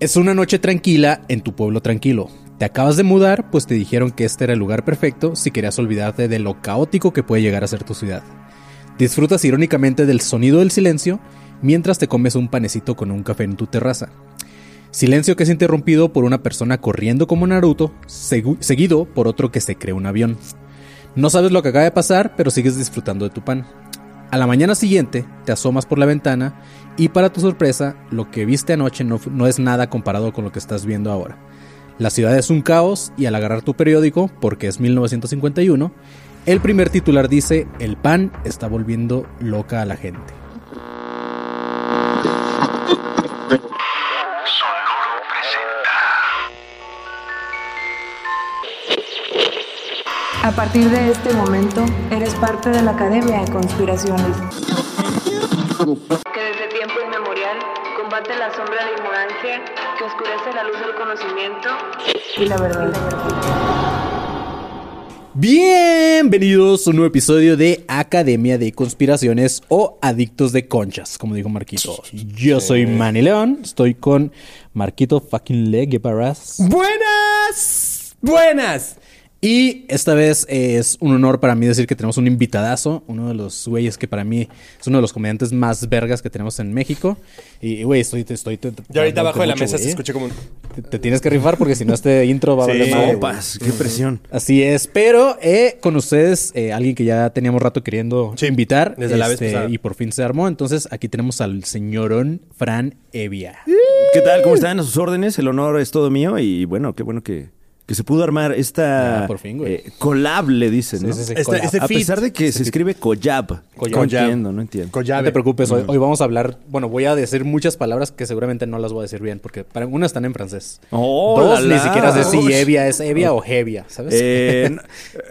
Es una noche tranquila en tu pueblo tranquilo. Te acabas de mudar, pues te dijeron que este era el lugar perfecto si querías olvidarte de lo caótico que puede llegar a ser tu ciudad. Disfrutas irónicamente del sonido del silencio mientras te comes un panecito con un café en tu terraza. Silencio que es interrumpido por una persona corriendo como Naruto, seguido por otro que se cree un avión. No sabes lo que acaba de pasar, pero sigues disfrutando de tu pan. A la mañana siguiente, te asomas por la ventana y para tu sorpresa, lo que viste anoche no, no, es nada comparado con lo que estás viendo ahora. La ciudad es un caos y al agarrar tu periódico, porque es 1951, el primer titular dice, el pan está volviendo loca a la gente. A partir de este momento, eres parte de la Academia de Conspiraciones. Que desde tiempo inmemorial combate la sombra de ignorancia que oscurece la luz del conocimiento y la verdad. Bienvenidos a un nuevo episodio de Academia de Conspiraciones o Adictos de Conchas, como dijo Marquito. Yo soy Manny León, estoy con Marquito fucking Leg ¡Buenas! ¡Buenas! Y esta vez es un honor para mí decir que tenemos un invitadazo, uno de los güeyes que para mí es uno de los comediantes más vergas que tenemos en México. Y, güey, estoy, estoy, estoy. Yo ahorita abajo de la mesa se escucha como un... Te, tienes que rifar porque si no este intro va a valer madre. Opas, qué presión. Así es, pero eh, con ustedes, eh, alguien que ya teníamos rato queriendo Sí, invitar. desde la vez este, pasada. Y por fin se armó. Entonces aquí tenemos al señorón Fran Evia. ¿Qué tal? ¿Cómo están? A sus órdenes. El honor es todo mío y bueno, qué bueno que, que se pudo armar esta Ya, por fin, güey. eh, collab, le dicen, ¿no? Sí, sí, sí, Este- collab. este A pesar de que se escribe collab. Collab. No entiendo, no entiendo. No Collave. te preocupes, hoy, hoy vamos a hablar, bueno, voy a decir muchas palabras que seguramente no las voy a decir bien, porque para una están en francés. Oh, Dos, la, ni siquiera sé si. Evia es Evia o Hevia, ¿sabes? Eh,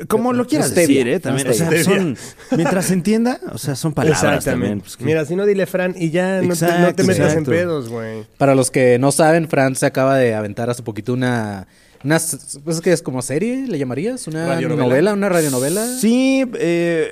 como lo quieras decir, ¿eh? También, no o sea, son, mientras se entienda, o sea, son palabras también. Pues, que- Mira, si no dile Fran y ya no te, no te metas exacto. en pedos, güey. Para los que no saben, Fran se acaba de aventar hace poquito una... una pues que es como serie, ¿le llamarías? ¿Una Radionovela. novela? ¿Una radionovela? Sí, eh,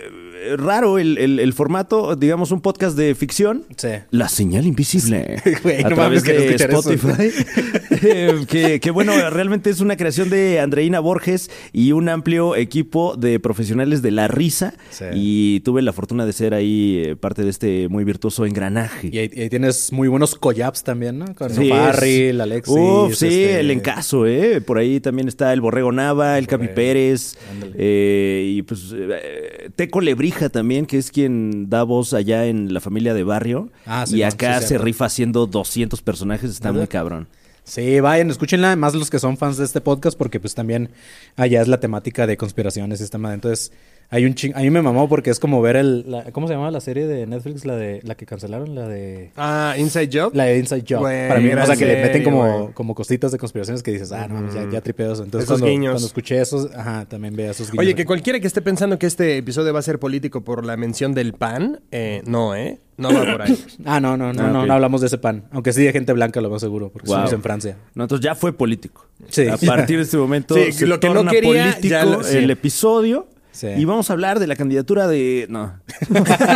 raro el, el- el formato, digamos, un podcast de ficción. Sí. La señal invisible. Güey, a no través de. Spotify. Eh, que, que, bueno, realmente es una creación de Andreina Borges y un amplio equipo de profesionales de la risa. Sí. Y tuve la fortuna de ser ahí eh, parte de este muy virtuoso engranaje. Y ahí, y ahí tienes muy buenos collabs también, ¿no? Con Sí, Barry, Alexis. Uf, sí, este- el encaso, ¿eh? Por ahí también está el Borrego Nava, el Capi Borrego, Pérez, eh, y pues eh, Teco Lebrija también, que es quien da voz allá en la familia de barrio. Ah, sí, y man, acá sí, se rifa haciendo 200 personajes, está ¿Verdad? muy cabrón. Sí, vayan, escúchenla, más los que son fans de este podcast, porque pues también allá es la temática de conspiraciones y este tema. Entonces, Hay un ching... A mí me mamó porque es como ver el... la- ¿Cómo se llama la serie de Netflix? La de la que cancelaron, la de... Ah, Inside Job. La de Inside Job. Para mí, o sea, que le meten como, como cositas de conspiraciones que dices, ah, no, ya, ya tripeo eso. Entonces, Esos cuando, guiños. cuando escuché esos, ajá, también veía esos guiños. Oye, que cualquiera que esté pensando que este episodio va a ser político por la mención del pan, eh, no, ¿eh? No va por ahí. Ah, no, no, no, Ah, no, no hablamos de ese pan. Aunque sí de gente blanca, lo más seguro, porque Wow. somos en Francia. No, entonces ya fue político. Sí. A partir de este momento Sí, se lo que no quería, político ya lo- sí. el episodio. Sí. Y vamos a hablar de la candidatura de... No.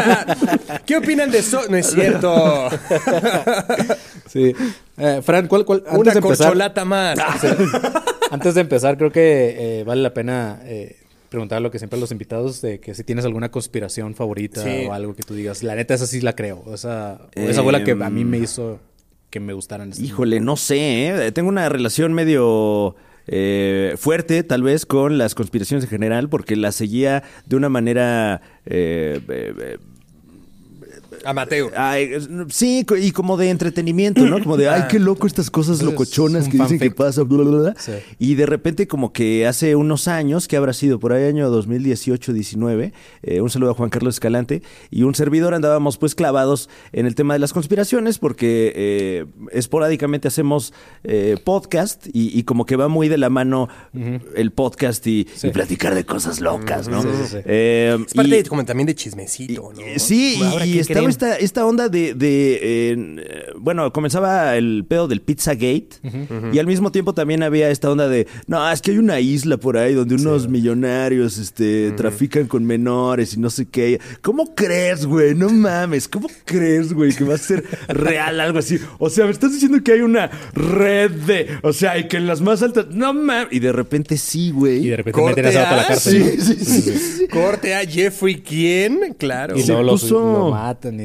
¿Qué opinan de eso? No es cierto. Sí. Eh, Fran, ¿cuál, cuál? Antes Una de empezar, corcholata más. antes de empezar, creo que eh, vale la pena eh, preguntar lo que siempre a los invitados, de que si tienes alguna conspiración favorita Sí. o algo que tú digas, la neta, esa sí la creo. Esa, o esa fue la que a mí me hizo que me gustaran. este- Híjole, no sé, ¿eh? Tengo una relación medio eh, fuerte, tal vez, con las conspiraciones en general, porque las seguía de una manera... eh, eh, Amateur. ay, sí, y como de entretenimiento, ¿no? Como de, ay, qué loco estas cosas locochonas que dicen que pasa, bla, bla, bla. Sí. Y de repente como que hace unos años, que habrá sido por ahí año 2018-19, eh, un saludo a Juan Carlos Escalante, y un servidor andábamos pues clavados en el tema de las conspiraciones, porque eh, esporádicamente hacemos eh, podcast y, y como que va muy de la mano el podcast y, Sí. y platicar de cosas locas, ¿no? Sí, sí, sí. Eh, Es parte y- de- como también de chismecito, ¿no? Sí, y- Ahora, y, ¿qué estaba? Esta, esta onda de, de, eh, bueno, comenzaba el pedo del Pizzagate y al mismo tiempo también había esta onda de, no, es que hay una isla por ahí donde unos millonarios este, trafican con menores y no sé qué. ¿Cómo crees, güey? No mames, ¿cómo crees, güey, que va a ser real algo así? O sea, me estás diciendo que hay una red de, o sea, y que en las más altas, no mames. Y de repente sí, güey. Y de repente Corte meten a la cárcel. Sí, sí, sí, sí. Corte a Jeffrey, ¿quién? Claro. Y lo, puso- lo matan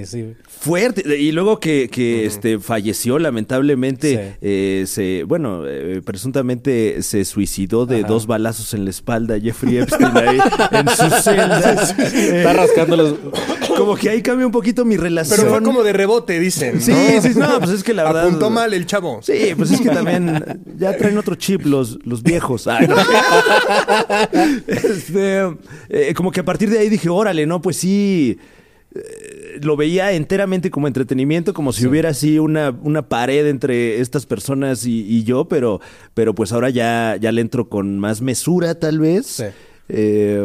Fuerte. Y luego que, que este, falleció, lamentablemente, Sí. eh, se, bueno, eh, presuntamente se suicidó de Ajá. dos balazos en la espalda Jeffrey Epstein ahí en su celda. Está rascando los... Como que ahí cambia un poquito mi relación. Pero fue como de rebote, dicen. Sí, ¿no? sí, no, pues es que la verdad... Apuntó mal el chavo. Sí, pues es que también ya traen otro chip los, los viejos. Ay, no. Este, eh, como que a partir de ahí dije, órale, no, pues sí. eh, Lo veía enteramente como entretenimiento, como si hubiera así una, una pared entre estas personas y, y yo, pero, pero pues ahora ya, ya le entro con más mesura, tal vez. Sí. Eh,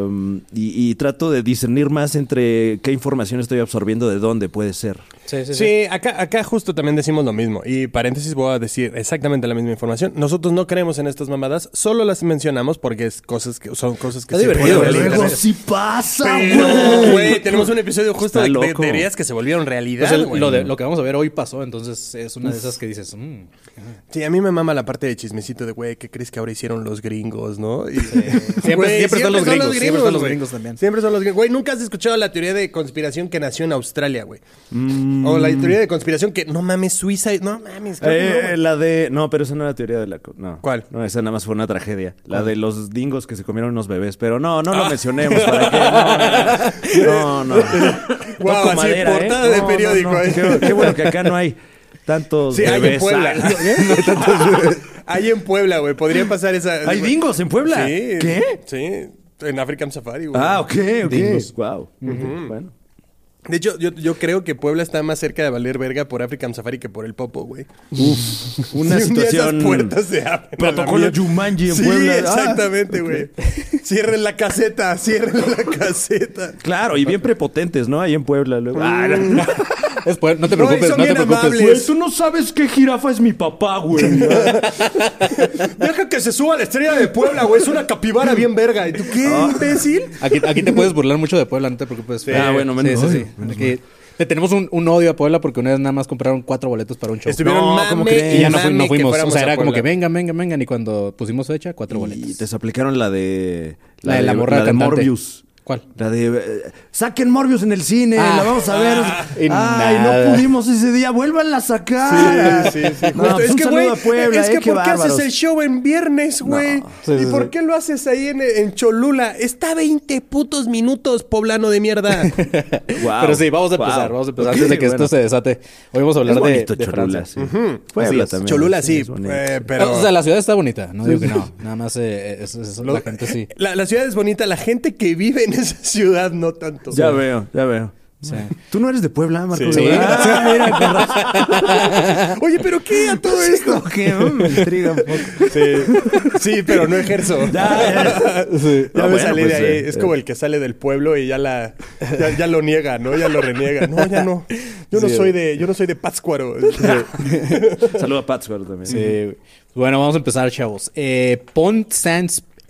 y, y trato de discernir más entre qué información estoy absorbiendo de dónde puede ser. Sí, sí, sí. Sí, acá, acá justo también decimos lo mismo. Y paréntesis voy a decir exactamente la misma información. Nosotros no creemos en estas mamadas, solo las mencionamos porque es cosas que, son cosas que Es se divertido, ponen en el luego sí pasa, güey, tenemos un episodio justo Está de, de teorías que se volvieron realidad. Pues el- lo, de- lo que vamos a ver hoy pasó, entonces es una de esas que dices, mm, Sí, a mí me mama la parte de chismecito de, güey, ¿qué crees que ahora hicieron los gringos, no? Y- Siempre- Güey, siempre los son gringos, siempre están los gringos también. Siempre son los gringos. Güey, nunca has escuchado la teoría de conspiración que nació en Australia, güey. Mm. O la teoría de conspiración que, no mames, Suiza, no mames. no, Eh, güey. la de. No, pero esa no era teoría de la. No. ¿Cuál? No, esa nada más fue una tragedia. La de los dingos que se comieron unos bebés. Pero no, no lo mencionemos. ¿Para qué? No, no. no. Toco así, madera, ¿eh? portada de No, no, periódico, no. ¿eh? Qué, qué bueno que acá no hay tantos. Sí, hay en bebés. Puebla. Ay, Hay en Puebla, güey. Podría pasar esa. ¿Hay dingos en Puebla? Sí. ¿Qué? Sí. En African Safari, güey. Ah, ok, ok. Dingos. Wow. Bueno. De hecho, yo, yo creo que Puebla está más cerca de valer verga por African Safari que por el Popo, güey. Una Si un día situación. Esas puertas se abren. Protocolo. Jumanji en sí, Puebla. Ah, exactamente, güey. Cierren la caseta, cierren la caseta. Claro, y bien prepotentes, ¿no? Ahí en Puebla. Luego. Ah, no. Es no te No, preocupes, son no, te bien preocupes. amables. Güey, tú no sabes qué jirafa es mi papá, güey. Deja que se suba la estrella de Puebla, güey. Es una capibara bien verga. ¿Y tú qué, Ah. imbécil? Aquí, aquí te puedes burlar mucho de Puebla, no te preocupes. Ah, bueno, menos sí, sí, sí. Aquí le tenemos un, un odio a Puebla porque una vez nada más compraron cuatro boletos para un show. Estuvieron No, ¿cómo crees? y ya no, mame no que fuimos. O sea, era como que vengan, vengan, vengan. Y cuando pusimos fecha, cuatro Y boletos. te aplicaron la de. La de la morra de cantante. Morbius. ¿Cuál? La de. eh, saquen Morbius en el cine, Ah. la vamos a ver. y Ay, nada. no pudimos ese día, vuélvanla a sacar. Sí, sí, sí. No, pues es un que, Puebla, es eh, que qué ¿por qué haces el show en viernes, güey? Sí, ¿Y por sí. qué lo haces ahí en, en Cholula? Está 20 putos minutos, poblano de mierda. Guau. Pero sí, vamos a empezar, vamos a empezar antes de que bueno. esto se desate. Hoy vamos a hablar Es de, bonito de Cholula, Francia. sí. Puebla Así es. también. Cholula sí, eh, pero... O sea, la ciudad está bonita, no digo que no. Nada más eh, es- es- Lo- la gente sí. La, la ciudad es bonita, la gente que vive en esa ciudad no tanto. Ya veo, ya veo. Sí. Tú no eres de Puebla, Marco. Sí. Ah, mira, con razón. Oye, pero ¿qué a todo esto? Que, mm, me intriga un poco. Sí, sí, pero no ejerzo. Ya, Sí. ya Ah, me bueno, salí pues, de ahí. eh, es como el que sale del pueblo y ya la ya, ya lo niega, ¿no? Ya lo reniega. No, ya no. Yo no soy de yo no soy de Pátzcuaro. Saludo a Pátzcuaro también. Sí. Bueno, vamos a empezar, chavos. Eh, Pont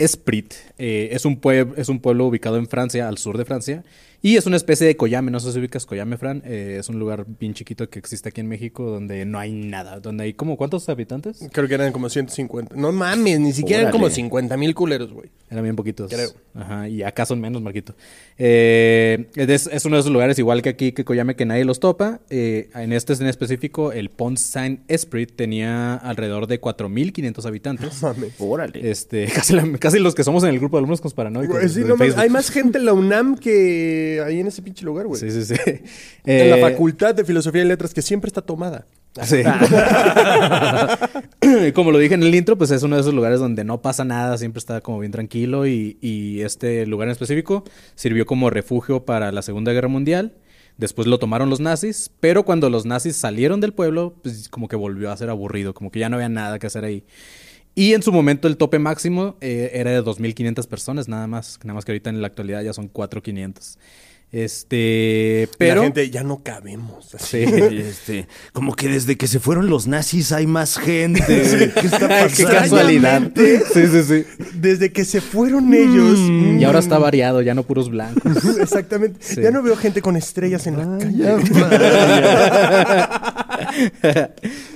Saint-Esprit eh, es, un es un pueblo ubicado en Francia, al sur de Francia. Y es una especie de Coyame, no sé si ubicas Coyame, Fran. Eh, es un lugar bien chiquito que existe aquí en México donde no hay nada. Donde hay como, ¿cuántos habitantes? Creo que eran como 150. No mames, ni siquiera eran como 50 mil culeros, güey. Eran bien poquitos. Creo. Ajá, y acá son menos, Marquito. Eh, es, es uno de esos lugares, igual que aquí, que Coyame, que nadie los topa. Eh, en este en específico, el Pont Saint-Esprit tenía alrededor de 4.500 habitantes. Mames. Órale. Este, casi, la- casi los que somos en el grupo de alumnos conspiranoicos. Güey, sí, no hay más gente en la UNAM que ahí en ese pinche lugar, güey. Sí, sí, sí. En la Eh, Facultad de Filosofía y Letras, que siempre está tomada. Sí. como lo dije en el intro, pues es uno de esos lugares donde no pasa nada, siempre está como bien tranquilo y, y este lugar en específico sirvió como refugio para la Segunda Guerra Mundial. Después lo tomaron los nazis, pero cuando los nazis salieron del pueblo, pues como que volvió a ser aburrido, como que ya no había nada que hacer ahí. Y en su momento el tope máximo eh, era de 2.500 personas, nada más. Nada más que ahorita en la actualidad ya son 4.500. Este, pero... La gente ya no cabemos. Sí. Este, como que desde que se fueron los nazis hay más gente. ¿Qué está pasando? Qué casualidad. Sí, sí, sí. Desde que se fueron ellos. Y ahora está variado, ya no puros blancos. Exactamente. Sí. Ya no veo gente con estrellas en la calle.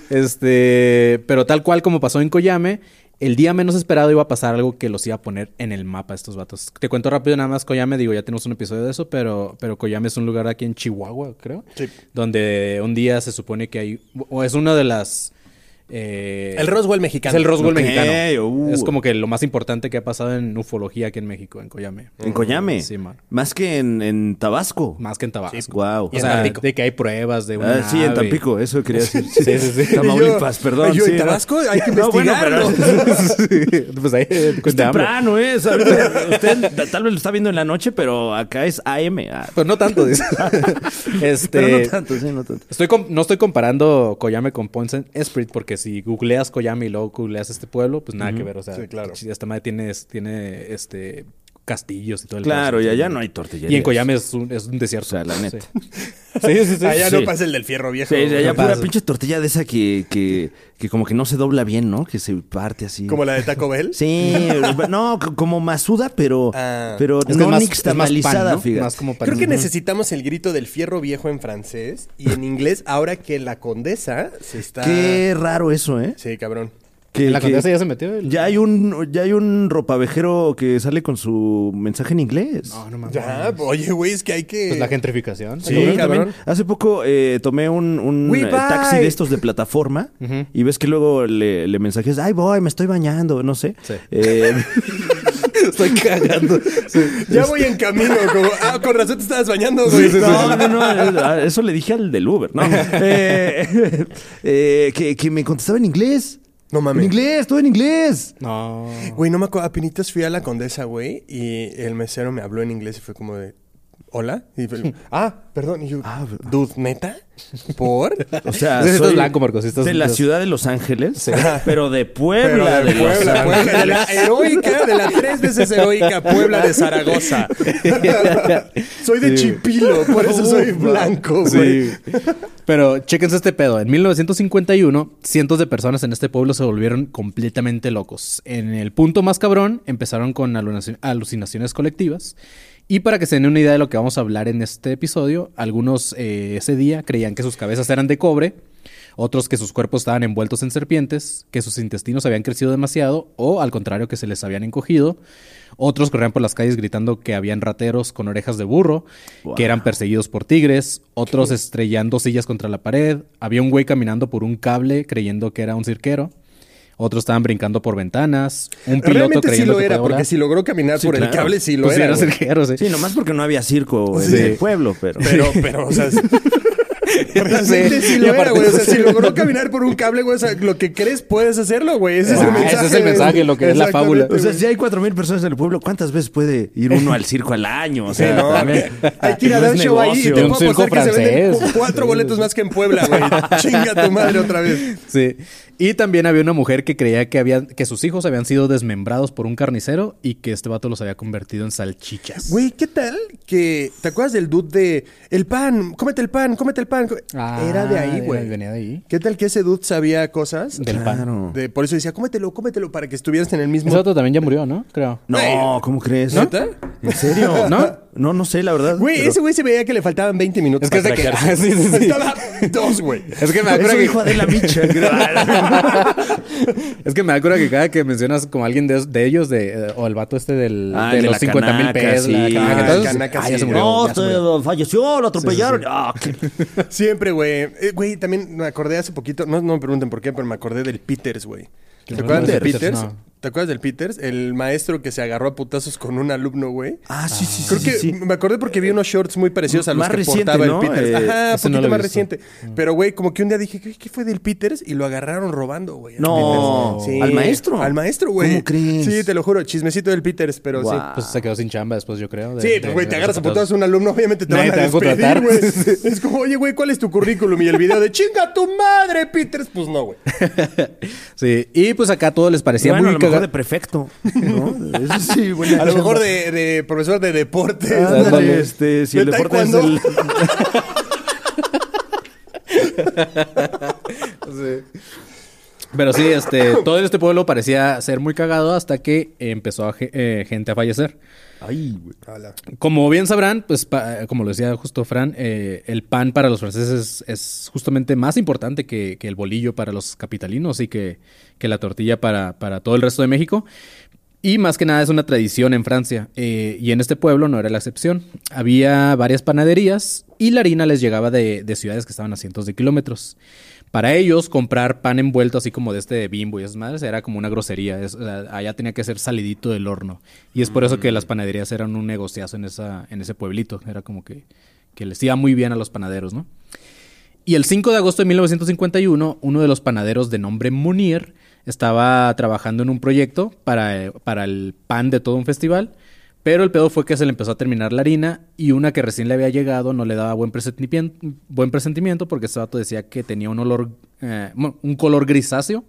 este, pero tal cual como pasó en Coyame, el día menos esperado iba a pasar algo que los iba a poner en el mapa a estos vatos. Te cuento rápido nada más Coyame, digo, ya tenemos un episodio de eso, pero, pero Coyame es un lugar aquí en Chihuahua, creo. Sí. Donde un día se supone que hay, o es una de las... eh, El Roswell mexicano. Es el Roswell mexicano. uh. Es como que lo más importante que ha pasado en ufología aquí en México, en Coyame. En Coyame. Sí, man. Más que en, en Tabasco. Más que en Tabasco. Wow. Y O en sea, Tampico. de que hay pruebas de una Ah, sí, en. Tampico, eso quería decir. Sí, sí, sí. Tamaulipas, yo- perdón. yo, sí, en. Tabasco hay que No, bueno, pero- pues ahí, Es temprano, ¿eh? Usted tal vez lo está viendo en la noche, pero acá es AM. Ah, Pues no tanto, dice. este, Pero no tanto, sí, no tanto. Estoy com- no estoy comparando Coyame con Saint Esprit porque si googleas Coyame y luego googleas este pueblo, pues nada que ver. O sea, Sí, claro. esta madre tiene, tiene este castillos y todo el Claro, y pedazo. allá no hay tortillerías. Y en Coyame es un, es un desierto. O sea, la neta. Sí, sí, sí. sí. Allá Sí. no pasa el del fierro viejo. Sí, sí, allá No pura pasa. pinche tortilla de esa que, que, que como que no se dobla bien, ¿no? Que se parte así. Como la de Taco Bell. Sí, no, como masuda, pero, Ah. pero Es que no más- nixtamalizada, es más pan, ¿no? fíjate. Más como pan. Creo que necesitamos el grito del fierro viejo en francés y en inglés ahora que la condesa se está... Qué raro eso, ¿eh? Sí, cabrón. Que, ¿En la que condesa ya se metió? el- ya hay un ya hay un ropavejero que sale con su mensaje en inglés. No, no mames. Ya, oye, güey, es que hay que... Pues la gentrificación. Sí, cabrón. también. Hace poco eh, tomé un, eh, taxi de estos de plataforma y ves que luego le, le mensajes, ay voy, me estoy bañando, no sé. Sí. Eh, Estoy cagando. Ya voy en camino, como... Ah, con razón te estabas bañando, güey. no, no, no, eso le dije al del Uber, ¿no? Eh, eh, que, que me contestaba en inglés. No mames. En inglés, todo en inglés. No. Güey, no me acuerdo. Apenitas fui a la condesa, güey, y el mesero me habló en inglés y fue como de... ¿Hola? Y ah, perdón. Y yo, Ah, dude, ¿neta? ¿Por? O sea, estás soy blanco, Marcos, estás- de la estás- ciudad de Los Ángeles, pero de Pero Puebla, de de, Los Puebla, Puebla, de Ángeles. la heroica, de la tres veces heroica Puebla de Zaragoza. soy de Chipilo, por eso soy blanco, güey. Sí. Pero chéquense este pedo. En 1951, cientos de personas en este pueblo se volvieron completamente locos. En el punto más cabrón, empezaron con alucinaciones colectivas. Y para que se den una idea de lo que vamos a hablar en este episodio, algunos eh, ese día creían que sus cabezas eran de cobre, otros que sus cuerpos estaban envueltos en serpientes, que sus intestinos habían crecido demasiado o al contrario que se les habían encogido. Otros corrían por las calles gritando que habían rateros con orejas de burro, que eran perseguidos por tigres, otros estrellando sillas contra la pared, había un güey caminando por un cable creyendo que era un cirquero. Otros estaban brincando por ventanas, un piloto Realmente sí lo que era, porque volar. si logró caminar Sí, por el claro. cable, sí lo Pues sí, era. era güey. cirquero, sí. Sí, nomás porque no había circo en Sí. el pueblo, pero... Pero, pero, o sea, Realmente sí, Y lo era, güey. O sea, si logró caminar por un cable, güey, o sea, lo que crees puedes hacerlo, güey. Ese es el Ah, mensaje. ese es el mensaje, lo que es la fábula. O sea, si hay cuatro mil personas en el pueblo, ¿cuántas veces puede ir uno al circo al año? O Sí, sea, no, también- hay que ir a no dar es show ahí y negocio. te puedo apostar que se venden cuatro boletos más que en Puebla, güey. Chinga tu madre otra vez. Sí. Y también había una mujer que creía que, había, que sus hijos habían sido desmembrados por un carnicero y que este vato los había convertido en salchichas. Güey, ¿qué tal? Que ¿te acuerdas del dude de el pan? Cómete el pan, cómete el pan. Ah, era de ahí, güey. venía de ahí. ¿Qué tal que ese dude sabía cosas? Del pan. De- por eso decía, cómetelo, cómetelo, para que estuvieras en el mismo. Ese vato también ya murió, ¿no? Creo. No, ¿cómo crees? ¿Neta? ¿En serio? ¿No? No, no sé, la verdad. Güey, pero- ese güey se veía que le faltaban 20 minutos Es que es de que- ah, sí, sí, sí. Estaba dos, güey. Es que me Eso acuerdo que, Micha. es que me acuerdo que cada que mencionas como alguien de, de ellos, de, eh, o el vato este del, Ah, de de los la 50 mil pesos, la canaca, Ah, entonces, canaca, ah, ya sí. se murió. no, ya se murió. se falleció, lo atropellaron. Ah, qué- Siempre, güey. Eh, Güey, también me acordé hace poquito, no, no me pregunten por qué, pero me acordé del Peters, güey. ¿Te ¿Quién acuerdas del Peters? Peters? No. ¿Te acuerdas del Peters? El maestro que se agarró a putazos con un alumno, güey. Ah, sí, sí, sí. Creo sí, que sí. me acordé porque vi unos shorts muy parecidos a los Más que reciente, portaba ¿no? el Peters. Eh, Ajá, ese poquito no más reciente. Pero, güey, como que un día dije, ¿qué, fue del Peters? Y lo agarraron robando, güey. al No. ¿al maestro? Al maestro, güey. ¿Cómo crees? Sí, te lo juro. Chismecito del Peters, pero sí. Guau. Pues se quedó sin chamba después, yo creo. de- Sí, de- pues, güey, te agarras a putazos. a un alumno, obviamente te Nadie van a te va a despedir, contratar. güey. Es como, oye, güey, ¿cuál es tu currículum? Y el video de chinga tu madre, Peters. Pues no, güey. Sí, y pues acá todo les parecía bueno, a lo mejor de prefecto. ¿no? Eso sí, buena A lo chamba. mejor de, de profesor de deportes. Ándale. este, si ¿De el deporte es el... Pero sí, este, todo este pueblo parecía ser muy cagado hasta que empezó a eh, gente a fallecer. Ay, güey. Como bien sabrán, pues pa- como lo decía justo Fran, eh, el pan para los franceses es justamente más importante que, que el bolillo para los capitalinos y que, que la tortilla para, para todo el resto de México. Y más que nada es una tradición en Francia. eh, y en este pueblo no era la excepción. Había varias panaderías y la harina les llegaba de, de ciudades que estaban a cientos de kilómetros. Para ellos, comprar pan envuelto así como de este de bimbo y esas madres era como una grosería. Es- o sea, allá tenía que ser salidito del horno. Y es por eso que las panaderías eran un negociazo en, esa, en ese pueblito. Era como que, que les iba muy bien a los panaderos, ¿no? Y el 5 de agosto de 1951, uno de los panaderos de nombre Munir estaba trabajando en un proyecto para, para el pan de todo un festival. Pero el pedo fue que se le empezó a terminar la harina y una que recién le había llegado no le daba buen presentimiento, buen presentimiento porque este vato decía que tenía un olor, eh, un color grisáceo,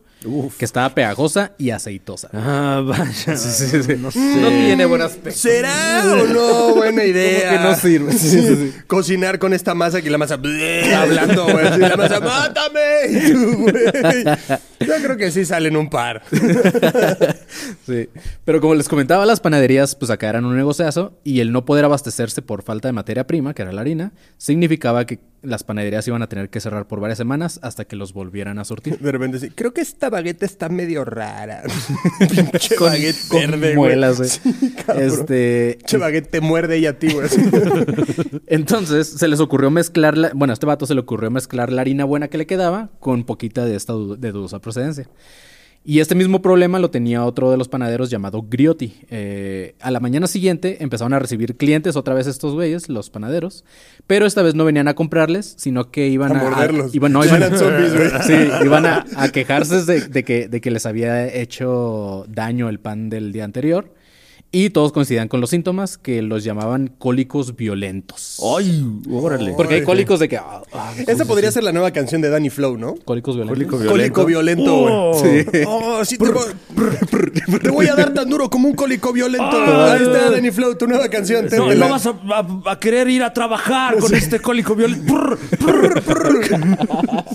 que estaba pegajosa y aceitosa. Ah, vaya. No sé. No tiene buen aspecto. ¿Será o no buena idea? que no sirve. Sí, sí, sí. Cocinar con esta masa que la masa bleh, hablando, güey. La masa, ¡mátame! Tú. Yo creo que sí salen un par. Sí. Pero como les comentaba, las panaderías, pues acá eran un negociazo y el no poder abastecerse por falta de materia prima, que era la harina, significaba que las panaderías iban a tener que cerrar por varias semanas hasta que los volvieran a surtir. De repente sí. Creo que esta baguette está medio rara. Pinche baguette con verde, muelas, güey. Sí. Este, Pinche baguette te muerde y a ti, güey. entonces se les ocurrió mezclar, la- bueno, a este vato se le ocurrió mezclar la harina buena que le quedaba con poquita de esta de dudosa procedencia. Y este mismo problema lo tenía otro de los panaderos llamado Griotti. Eh, a la mañana siguiente empezaron a recibir clientes otra vez estos güeyes, los panaderos, pero esta vez no venían a comprarles, sino que iban A a... morderlos. iban, no, Ya iban, eran zombies, güey. Sí, iban a, a quejarse de, de que, de que les había hecho daño el pan del día anterior. Y todos coincidían con los síntomas que los llamaban cólicos violentos. Ay, órale. Porque hay cólicos de que... ah, ah, Esa podría ser la nueva canción de Danny Flow, ¿no? Cólicos violentos. Cólico Cólico violento, güey. Oh. Sí. Oh, sí, te, voy, te voy a dar tan duro como un cólico violento. Ah. Ahí está, Danny Flow, tu nueva canción. No, Te- no la- vas a, a- a querer ir a trabajar con este cólico violento.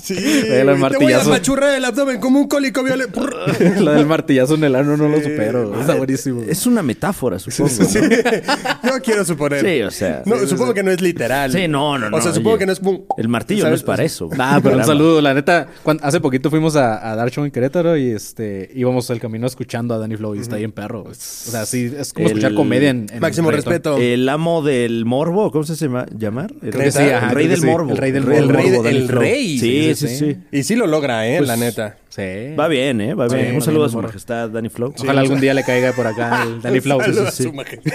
Sí, te voy a apachurrar el abdomen como un cólico violento. La del martillazo en el ano no lo supero. Está buenísimo. Es una metáfora, supongo. ¿no? No quiero suponer. Sí, o sea. No, supongo que no es literal. Sí, no, no, no. O sea, supongo oye. que no es como... El martillo no es para eso. Ah, pero un saludo. La neta, cuan- hace poquito fuimos a, a dar show en Querétaro y este íbamos el camino escuchando a Danny Flow y está bien perro. O sea, sí, es como El- escuchar comedia en, en Máximo reggaetón. respeto. El amo del morbo, ¿cómo se llama? ¿Llamar? El, Creo que sí, ajá, el rey del sí. morbo. El rey del morbo. El rey- Danny el Flow. rey. Sí, Sí, sí, sí, sí. sí. Y sí lo logra, ¿eh? Pues, la neta. Sí. Va bien, ¿eh? Va bien. Un saludo bien, a su majestad, Danny Flow. Ojalá algún día le caiga por acá el Danny Flow. Sí, sí, a su majestad.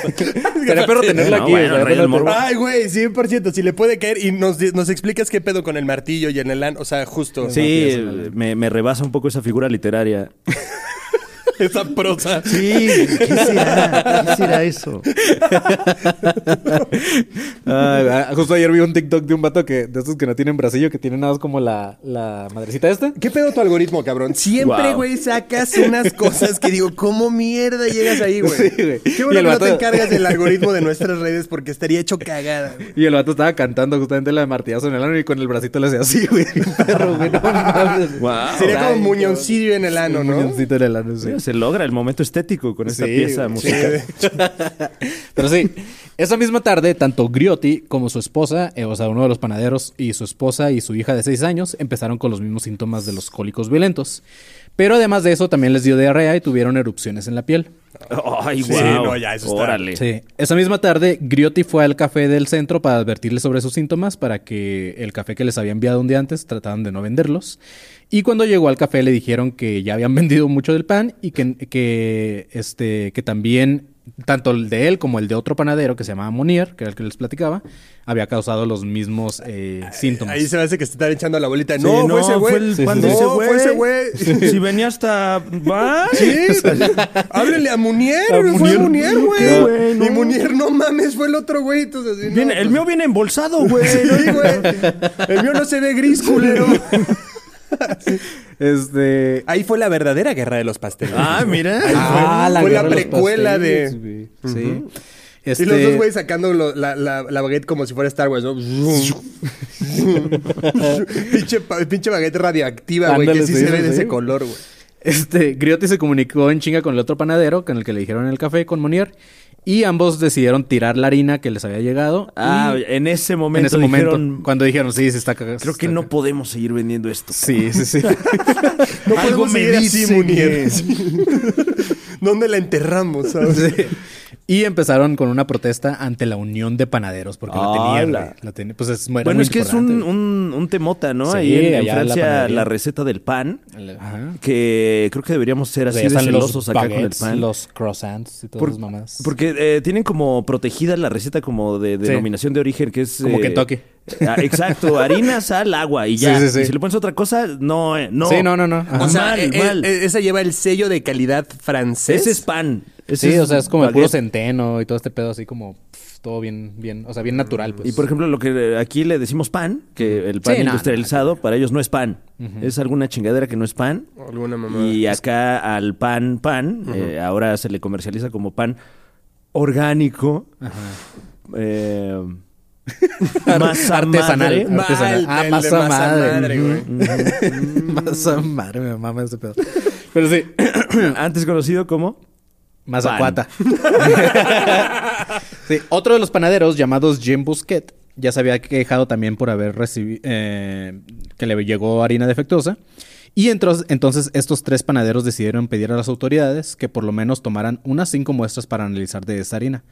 Sería perro tenerlo No, aquí. bueno. Ay, güey, 100%. Si le puede caer y nos, nos explicas qué pedo con el martillo y en el an... O sea, justo. Sí, me, me rebasa un poco esa figura literaria. Esa prosa. Sí, ¿qué será? ¿Qué será eso? Ah, justo ayer vi un TikTok de un vato que, de esos que no tienen bracillo, que tienen nada más como la, la madrecita esta. ¿Qué pedo tu algoritmo, cabrón? Siempre, Wow. güey, sacas unas cosas que digo, ¿cómo mierda llegas ahí, güey? Sí, güey. Qué Y bueno el que no te encargas del algoritmo de nuestras redes porque estaría hecho cagada, güey. Y el vato estaba cantando justamente la de martillazo en el ano y con el bracito le hacía así, güey. Perro, güey. No mames. Wow. Sería como Ay, muñoncillo en el ano, Un ¿no? muñoncito en el ano, sí. Se logra el momento estético con esta Sí, pieza musical. Pero sí, esa misma tarde, tanto Griotti como su esposa, eh, o sea, uno de los panaderos, y su esposa y su hija de 6 años empezaron con los mismos síntomas de los cólicos violentos. Pero además de eso, también les dio diarrea y tuvieron erupciones en la piel. Ay, Sí, wow. no, ya, eso está-. Sí. Esa misma tarde, Griotti fue al café del centro para advertirles sobre sus síntomas, para que el café que les había enviado un día antes trataban de no venderlos. Y cuando llegó al café le dijeron que ya habían vendido mucho del pan y que, que, este, que también, tanto el de él como el de otro panadero que se llamaba Monier, que era el que les platicaba, había causado los mismos eh, síntomas. Ahí se me hace que se están echando la bolita. Sí, no, fue ese güey. el Sí, pan sí, de sí. ese No, güey. fue ese güey. Si venía hasta... ¿Va? Sí, háblele a Munier, A fue Munier. Munier, ¿Qué, güey. No. Y Munier, no mames, fue el otro güey. Entonces, así, no, Viene- el pues, mío viene embolsado, güey. Sí, güey. El mío no se ve gris, culero. Este... Ahí fue la verdadera guerra de los pasteles. Ah, mira. Ah, fue guerra la de los precuela pasteles, de-. Sí. Y los Este- dos güeyes sacando lo- la, la, la baguette como si fuera Star Wars, ¿no? pinche, pinche baguette radioactiva, güey, que sí, se ve de ese color, güey. Este, Griotti se comunicó en chinga con el otro panadero, con el que le dijeron el café, con Monier, y ambos decidieron tirar la harina que les había llegado. Ah, y en ese momento en ese momento, dijeron, cuando dijeron, sí, se está cagando. Creo que no podemos seguir vendiendo esto. Sí, sí, sí. No Algo podemos me seguir así, que- ¿Dónde la enterramos, sabes? Sí. Y empezaron con una protesta ante la Unión de Panaderos, porque la tenían. Güey. La ten- Pues es, Bueno, es que es un, un, un temota, ¿no? Sí, Ahí en, la Francia, la, receta del pan, Ajá. que creo que deberíamos ser así de están celosos acá con el pan. Los croissants y todas Por- esas mamás. Porque eh, tienen como protegida la receta como de Sí. denominación de origen, que es... Como eh, Kentucky. ah, exacto, harina, sal, agua y ya. Sí, sí, sí. Y si le pones otra cosa, no, eh, no. Sí, no, no, no. Ajá. O sea, Mal, eh, mal. eh, esa lleva el sello de calidad francés. Ese es pan. Ese Sí, o sea, es como el puro centeno y todo este pedo así como pf, todo bien, bien, o sea, bien natural, pues. Y por ejemplo, lo que aquí le decimos pan, que el pan Sí, no, industrializado, para ellos no es pan. Es alguna chingadera que no es pan. Alguna mamada. Y acá al pan, pan, eh, ahora se le comercializa como pan orgánico. Eh, masa Artesanal. madre. Mal, artesanal. Ah, de masa madre. madre, güey. Masa madre, me mama ese pedo. Pero sí, Antes conocido como... mazacuata. sí, otro de los panaderos llamados Jim Busquet ya se había quejado también por haber recibido que le llegó harina defectuosa. Y entros- entonces estos tres panaderos decidieron pedir a las autoridades que por lo menos tomaran unas cinco muestras para analizar de esa harina.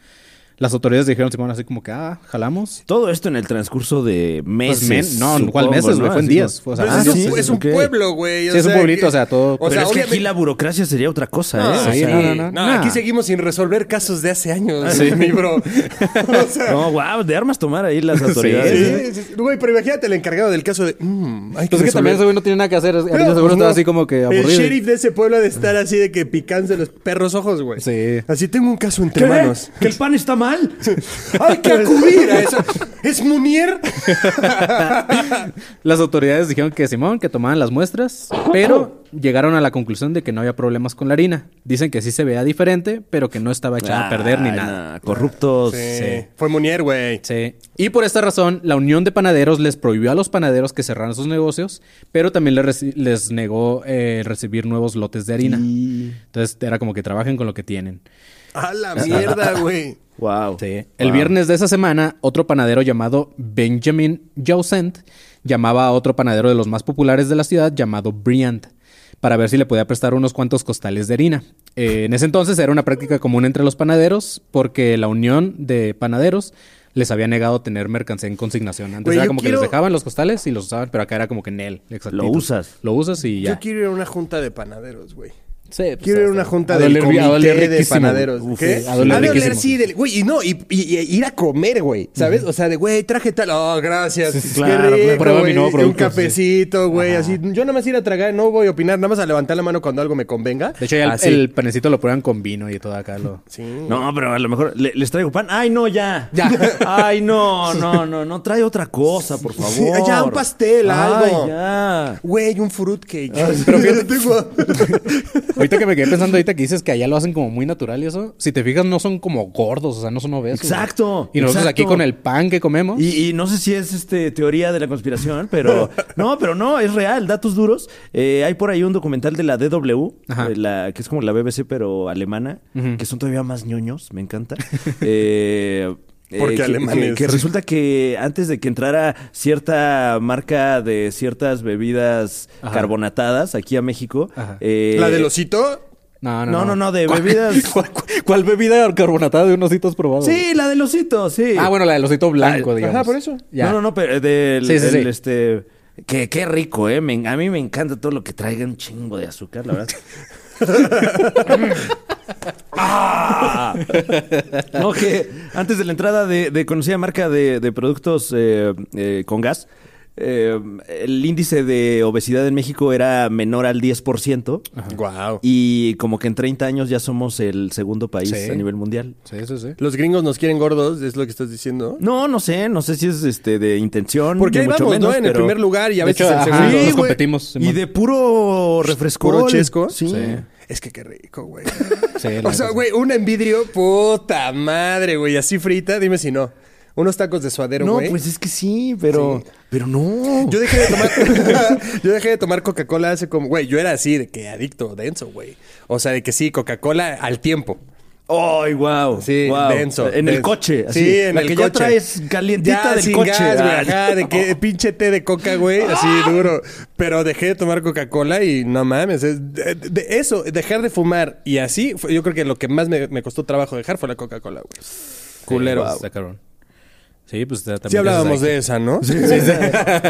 Las autoridades dijeron Simón así como que, ah, jalamos. Todo esto en el transcurso de meses. Pues, men- no, supongo, ¿cuál meses, güey? ¿no? Fue en días. como- Fue, o sea, Pero Ah, es, un, sí, es un ok. pueblo, güey. Sí, es un pueblito, que- o sea, todo- O Pero sea, es que aquí la burocracia sería otra cosa, No, ¿eh? O sí, sea, no, no, no. No, Nah. aquí seguimos sin resolver casos de hace años, Sí. mi bro. o sea, No, wow, de armas tomar ahí las autoridades. ¿eh? sí, sí, Güey, pero imagínate el encargado del caso de. mm, hay Pues es que también ese güey no tiene nada que hacer. Pero, seguro pues, así como que aburrido. El sheriff de ese pueblo ha de estar así de que picándose los perros ojos, güey. Sí. Así tengo un caso entre manos. ¿Que el pan está mal? Hay que acudir a eso. ¿Es Munier? Las autoridades dijeron que Simón, que tomaban las muestras, pero llegaron a la conclusión de que no había problemas con la harina. Dicen que sí se veía diferente, pero que no estaba echada a perder ni Ah, nada. nah, corruptos. Sí. Fue Munier, güey. Sí. Y por esta razón, la Unión de Panaderos les prohibió a los panaderos que cerraran sus negocios, pero también les, les negó eh, recibir nuevos lotes de harina. Entonces era como que trabajen con lo que tienen. A la mierda, güey. Wow. Sí. El viernes de esa semana, otro panadero llamado Benjamin Josent llamaba a otro panadero de los más populares de la ciudad llamado Briand para ver si le podía prestar unos cuantos costales de harina. Eh, en ese entonces era una práctica común entre los panaderos porque la unión de panaderos les había negado tener mercancía en consignación. Antes era como quiero- que les dejaban los costales y los usaban, pero acá era como que en él. Lo usas. Lo usas y ya. Yo quiero ir a una junta de panaderos, güey. Sí, pues, Quiero ir a una junta del doler- comité de panaderos. güey. Uf, ¿Qué? sí, a doler A doler, riquísimo. sí. del- Güey, y no, y, y- y ir a comer, güey. ¿Sabes? O sea, de, güey, traje tal. Oh, gracias. Sí, Qué claro, rico, claro. Prueba mi güey. nuevo Un producto, cafecito, güey. Así. Yo nada más ir a tragar, no voy a opinar. Nada más a levantar la mano cuando algo me convenga. De hecho, ya el, Así. el panecito lo prueban con vino y todo acá. Lo... Sí. No, pero a lo mejor le- les traigo pan. Ay, no, ya. Ya. Ay, no, no, no, no. Trae otra cosa, por favor. Sí, ya, un pastel, Ay, algo. ya. Güey, un fruitcake. pero fíjate- tengo... Ahorita que me quedé pensando, ahorita que dices que allá lo hacen como muy natural y eso, si te fijas, no son como gordos, o sea, no son obesos. Exacto, Y nosotros exacto. aquí con el pan que comemos. Y, y no sé si es este teoría de la conspiración, pero no, pero no, es real, datos duros. Eh, hay por ahí un documental de la DW, eh, la, que es como la BBC pero alemana, que son todavía más ñoños, me encanta. Eh, Porque que- alemanes. Que, que resulta que antes de que entrara cierta marca de ciertas bebidas Ajá. carbonatadas aquí a México, Ajá. eh, ¿La del osito? No, No, no, no, de ¿Cuál- bebidas. ¿Cuál, cuál bebida carbonatada de un osito has probado? Sí, la del osito, sí. Ah, bueno, la del osito blanco, Ah, digamos. ajá, por eso. Ya. No, no, no, pero del, Sí, sí, del, sí. este que qué rico, eh. Me- a mí me encanta todo lo que traiga un chingo de azúcar, la verdad. ¡Ah! No, que antes de la entrada de, de conocida marca de, de productos eh, eh, con gas, eh, el índice de obesidad en México era menor al 10%. Wow. Y como que en 30 años ya somos el segundo país Sí. a nivel mundial. Sí, sí, sí. Los gringos nos quieren gordos, es lo que estás diciendo. No, no sé, no sé si es este de intención. Porque ahí mucho vamos, menos, ¿no? En el primer lugar y a veces hecho, ajá, segundo. Sí, competimos, Y de puro refresco. ¿Puro chesco? Sí. Sí. Es que qué rico, güey. Sí, o sea, güey, un envidrio, puta madre, güey. Así frita, dime si no. Unos tacos de suadero, No, güey. pues es que sí, pero. Pero no. Yo dejé de tomar. yo dejé de tomar Coca-Cola hace como. Güey, yo era así, de que adicto, denso, güey. O sea, de que sí, Coca-Cola al tiempo. ¡Ay, wow! Sí, wow. denso. En el coche. Así. Sí, en la el que coche. ya traes calientita Ya, del sin coche. gas, güey. Ah. Ajá, de que pinche té de coca, güey. Así duro. Pero dejé de tomar Coca-Cola y no mames. es- de, de eso, dejar de fumar y así, fue- yo creo que lo que más me, me costó trabajo dejar fue la Coca-Cola, güey. Culero. Wow. Está cabrón. Sí, pues también. Sí hablábamos de esa, ¿no?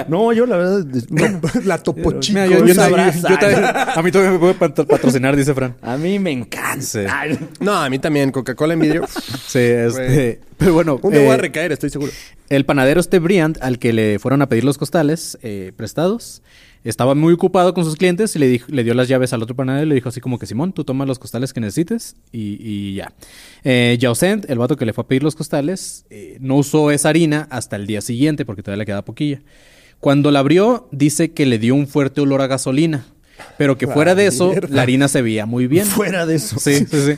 No, yo la verdad. bueno, la topo chico. Mira, yo, yo Un también- abrazo. yo también- a mí todavía me puede pat- patrocinar, dice Fran. a mí me encanta. Sí. No, a mí también. Coca-Cola en vidrio. Sí, este. Pero bueno. Un día voy a eh, recaer, estoy seguro. El panadero este Briand, al que le fueron a pedir los costales eh, prestados, estaba muy ocupado con sus clientes y le, dio las llaves al otro panadero y le dijo así como que Simón, tú tomas los costales que necesites y, y ya. Eh, el vato que le fue a pedir los costales, eh, no usó esa harina hasta el día siguiente porque todavía le quedaba poquilla. Cuando la abrió, dice que le dio un fuerte olor a gasolina. Pero que fuera de eso, la harina se veía muy bien. Fuera de eso. Sí, sí, sí.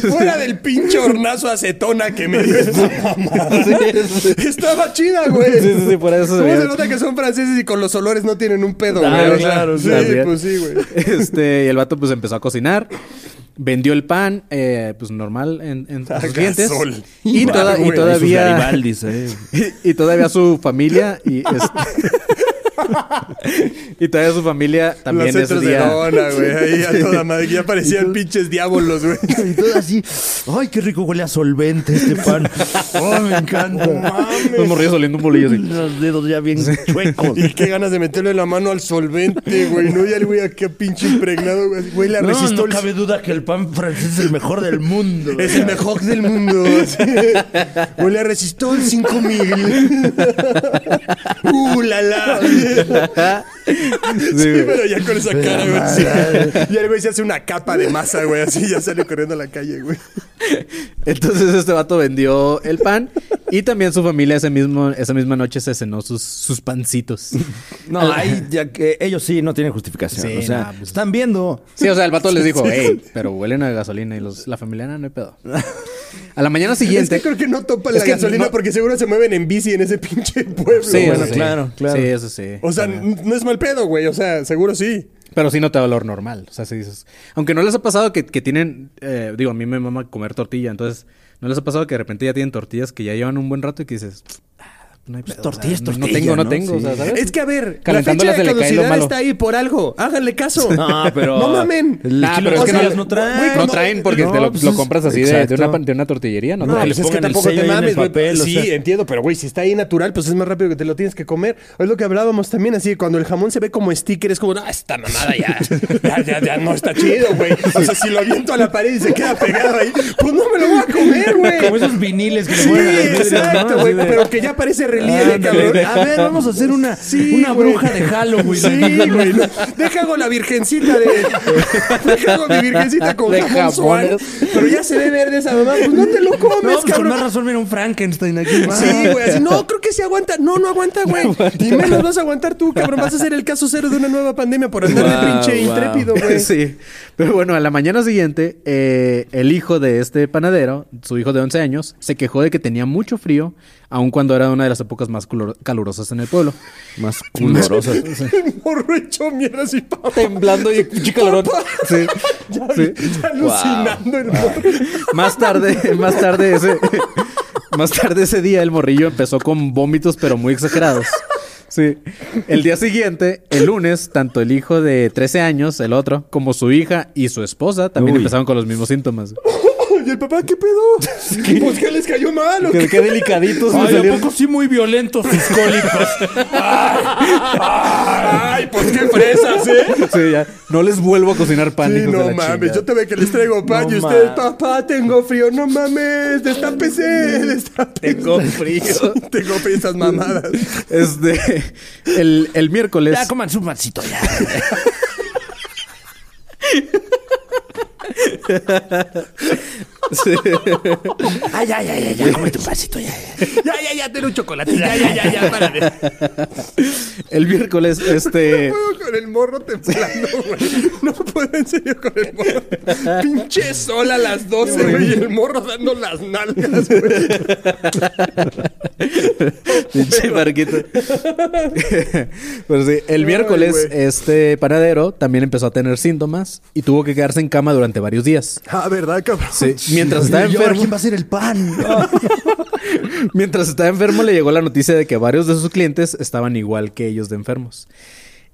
Fuera del pinche hornazo acetona que me dio mamada. Estaba chida, güey. Sí, sí, sí, de eso se ¿Cómo veía- se nota que son franceses y con los olores no tienen un pedo, güey? Claro, O sea, claro, sí, pues sí, güey. Este, y el vato pues empezó a cocinar. Vendió el pan, eh, pues normal en, en A sus clientes. gasol. Y, toda- y güey. Sus todavía. Garibaldis, eh. Y, y todavía su familia. Y, este- y todavía su familia también Los ese centros de güey. Ahí a toda madre. Ya parecían pinches diablos, güey. Y todo así. ¡Ay, qué rico huele a solvente este pan! ¡Oh, me encanta! Los morrillos oliendo un bolillo así. Los dedos ya bien chuecos. Y qué ganas de meterle la mano al solvente, güey. No, ya el güey aquí pinche impregnado, güey. Güey, la No, resistó no cabe duda que el pan francés es el mejor del mundo. Es el mejor del mundo. Sí. Güey, le resistó el 5000. ¡Uh, la la! Sí, pero ya con esa cara, güey. sí. Ya el güey se hace una capa de masa, güey. Así ya sale corriendo a la calle, güey. Entonces este vato vendió el pan y también su familia ese mismo, esa misma noche se cenó sus, sus pancitos. No, ahí ya que ellos sí no tienen justificación. Sí, o sea, pues- están viendo. Sí, o sea, el vato les dijo, hey, pero huelen a gasolina y los, la familia no, no hay pedo. A la mañana Es siguiente. que creo que no topan Es la gasolina no- porque seguro se mueven en bici en ese pinche pueblo. Sí, bueno, sí. claro, claro. Sí, eso sí. O sea, También. no es mal pedo, güey. O sea, seguro sí. Pero sí no te da olor normal. O sea, si dices. Aunque no les ha pasado que, que tienen. eh, digo, a mí me mama comer tortilla. Entonces, ¿no les ha pasado que de repente ya tienen tortillas que ya llevan un buen rato y que dices. "Ah, no hay pedo, tortilla es o sea, no- tengo, no ¿no? tengo, o sea, Sí. ¿sabes? Es que a ver, la fecha de caducidad está ahí por algo. Háganle caso. No, pero. No mamen. Ah, kilo pero de es que tortillas no- no trae. güey, no traen porque No, te lo, pues lo compras así de, de una, de una tortillería, ¿no? No, No, que pues es que tampoco te mames, güey. o Sí, sea. entiendo, pero güey, si está ahí natural, pues es más rápido que te lo tienes que comer. Es lo que hablábamos también, así, cuando el jamón se ve como sticker, es como, no, esta mamada ya, ya, ya, ya no está chido, güey. O sea, si lo aviento a la pared y se queda pegado ahí, pues no me lo voy a comer, güey. Como esos viniles que le Sí, exacto, güey, pero que ya parece cabrón. A ver, vamos a hacer una, Sí, una güey. bruja de Halloween. Sí, güey. no. Deja hago la virgencita de. Deja hago mi virgencita con De jamón suave. Pero ya se ve verde esa mamá. Pues no te lo comes, No, pues con cabrón. más razón, mira un Frankenstein aquí. Sí, güey, así, no, creo que sí aguanta. No, no aguanta, güey. Y menos vas a aguantar tú, cabrón. Vas a ser el caso cero de una nueva pandemia por andar de pinche intrépido, güey. Sí. Pero bueno, a la mañana siguiente, eh, el hijo de este panadero, su hijo de 11 años, se quejó de que tenía mucho frío, aun cuando era una de las épocas más calurosas en el pueblo. Más culorosa. El morro hecho mierda así, papá. Temblando y calorón. Sí. Ya, Sí. ya alucinando el morro. Más tarde, más tarde ese, más tarde ese día el morrillo empezó con vómitos pero muy exagerados. Sí. El día siguiente, el lunes, tanto el hijo de 13 años, el otro, como su hija y su esposa también Uy. empezaron con los mismos síntomas. ¿Y el papá qué pedo? Pues que les cayó mal, ¿o Qué, qué? qué delicaditos Ay, ¿a poco sí muy violentos sus cólicos? Ay, pues qué fresas, ¿eh? Sí, ya. No les vuelvo a cocinar pan, Sí, hijos de no la mames, chingada. yo te veo que les traigo pan No y ustedes, papá, tengo frío. No mames, destápese, destápese. Tengo frío. tengo frío esas mamadas. Este, el, el miércoles. ya, coman su pancito ya. Sí. Ay, ya, ya, ya, ya, come tu ya. ya. Ya, ya, ya, ten un chocolate. Ya, ya, ya, ya, párale. El miércoles, este. No puedo con el morro temblando, güey. No puedo en serio con el morro. Pinche sol a las 12, güey, y el morro dando las nalgas, güey. Pinche barquito. Pues sí, el miércoles, este panadero también empezó a tener síntomas y tuvo que quedarse en cama durante varios días. Ah, ¿verdad, cabrón? Sí, mientras estaba ¿Y ahora enfermo. ¿Quién va a hacer el pan? Mientras estaba enfermo le llegó la noticia de que varios de sus clientes estaban igual que ellos de enfermos.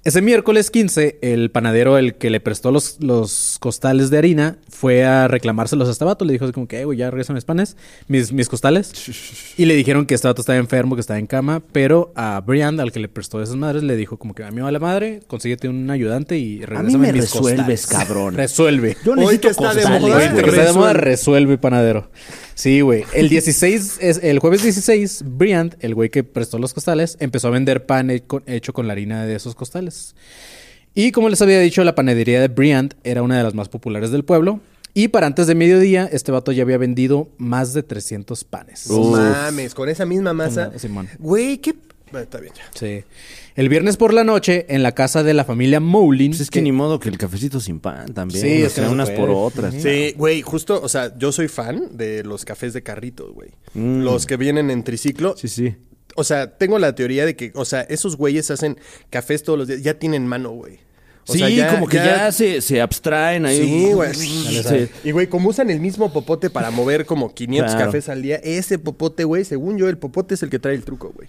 Ese miércoles 15, el panadero, el que le prestó los, los costales de harina, fue a reclamárselos a este vato. Le dijo así como que, "Eh, güey, ya regresan mis panes, mis, mis costales. Y le dijeron que este vato estaba enfermo, que estaba en cama. Pero a Brian, al que le prestó esas madres, le dijo como que a mí me va la madre, consíguete un ayudante y regrésame me mis resuelves, costales". cabrón. Resuelve. Yo Hoy necesito que está de costales. moda, está de moda, Resuelve. panadero. Sí, güey. El 16, es, el jueves 16, Briand, el güey que prestó los costales, empezó a vender pan he- con- hecho con la harina de esos costales. Y como les había dicho, la panadería de Briand era una de las más populares del pueblo. Y para antes de mediodía, este vato ya había vendido más de 300 panes. No mames, con esa misma masa. Con la- Simón. Güey, qué. Bueno, está bien ya. Sí. El viernes por la noche, en la casa de la familia Moulin. Pues es que ni modo que el cafecito sin pan también. Sí, o sea, unas por otras. Sí, güey, justo, o sea, yo soy fan de los cafés de carritos, güey. Mm. Los que vienen en triciclo. Sí, sí. O sea, tengo la teoría de que, o sea, esos güeyes hacen cafés todos los días, ya tienen mano, güey. O sí, sea, ya- como que ya, se, se abstraen ahí. Sí, güey. Sí. Y, güey, como usan el mismo popote para mover como 500 Claro. cafés al día, ese popote, güey, según yo, el popote es el que trae el truco, güey.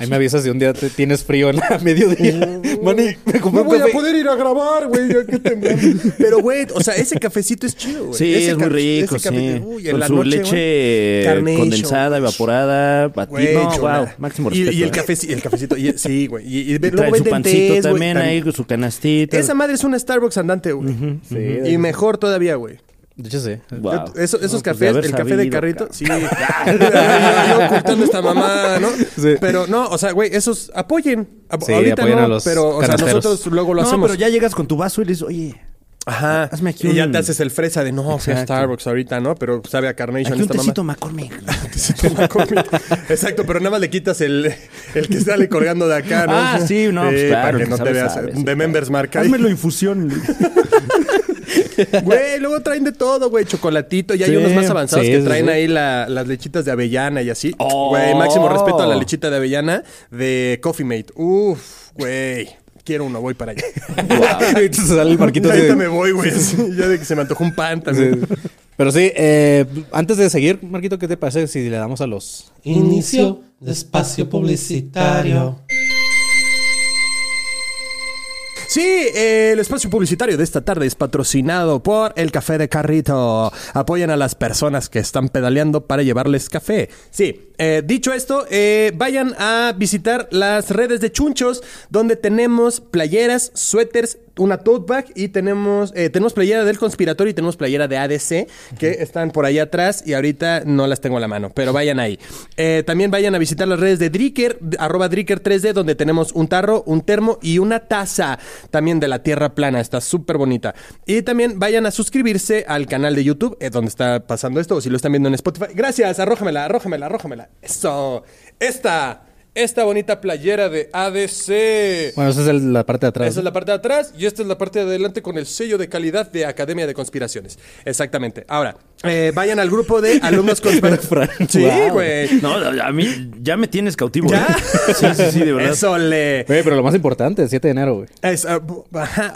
Ahí me avisas si un día te tienes frío en la mediodía. Mani, me compré No un voy a poder ir a grabar, güey, ya que temblando. Pero, güey, o sea, ese cafecito es chido, güey. Sí, Ese es muy rico, ese sí. Uy, en Con la su noche, leche Carnation, condensada, evaporada, batida. Güey, No, wow, máximo Y, respeto. y el, ¿eh? café, el cafecito, y- sí, güey. Y, y, Y luego trae su pancito tés, también tam- ahí con su canastita. Esa madre es un Starbucks andante, güey. Sí, Y mejor todavía, güey. De hecho, sí. Wow. Eso- esos No, pues, cafés, el café de carrito, sí. yo, ocultando esta mamá, ¿no? Sí. Pero no, o sea, güey, esos apoyen. Sí, Ahorita apoyen no, a los pero o sea, canasteros. nosotros luego lo no, hacemos. pero ya llegas con tu vaso y le dices, oye, Ajá. Hazme aquí y ya te haces el fresa de no, fui a. Starbucks ahorita, ¿no? Pero sabe a Carnation aquí un esta tecito McCormick. Tecito McCormick. Exacto, pero nada más le quitas el, el que sale colgando de acá, ¿no? Ah, sí, no, pues Eh, claro, Para que no te veas de claro. Members Marca. Házmelo infusión. Güey, luego traen de todo, güey. Chocolatito. Y hay Sí, unos más avanzados sí, que traen sí. ahí la- las lechitas de avellana y así. Oh. Güey, máximo respeto a la lechita de avellana de Coffee Mate. Uf, güey. Quiero uno, voy para allá. Te sale el marquito Ahorita de- me voy, güey. Ya de que se me antojó un pan también. Pero sí, eh, antes de seguir, Marquito, ¿qué te parece si le damos a los... Inicio de espacio publicitario. Sí, el espacio publicitario de esta tarde es patrocinado por el Café de Carrito. Apoyan a las personas que están pedaleando para llevarles café. Sí, eh, dicho esto, eh, vayan a visitar las redes de Chunchos, donde tenemos playeras, suéteres, una tote bag y tenemos, eh, tenemos playera del conspiratorio y tenemos playera de ADC que están por ahí atrás y ahorita no las tengo a la mano, pero vayan ahí. Eh, también vayan a visitar las redes de Dricker, arroba Dricker 3D, donde tenemos un tarro, un termo y una taza también de la tierra plana. Está súper bonita. Y también vayan a suscribirse al canal de YouTube, eh, donde está pasando esto, o si lo están viendo en Spotify. Gracias, arrójamela, arrójamela, arrójamela. Eso. Esta. Esta bonita playera de ADC. Bueno, esa es el- la parte de atrás. Esa es la parte de atrás y esta es la parte de adelante con el sello de calidad de Academia de Conspiraciones. Exactamente. Ahora, eh, vayan al grupo de alumnos conspiraciones. sí, Wow. güey. No, a mí ya me tienes cautivo. ¿Ya? ¿eh? Sí, sí, sí, de verdad. Eso le... Güey, pero lo más importante, el 7 de enero, güey. Es, ah.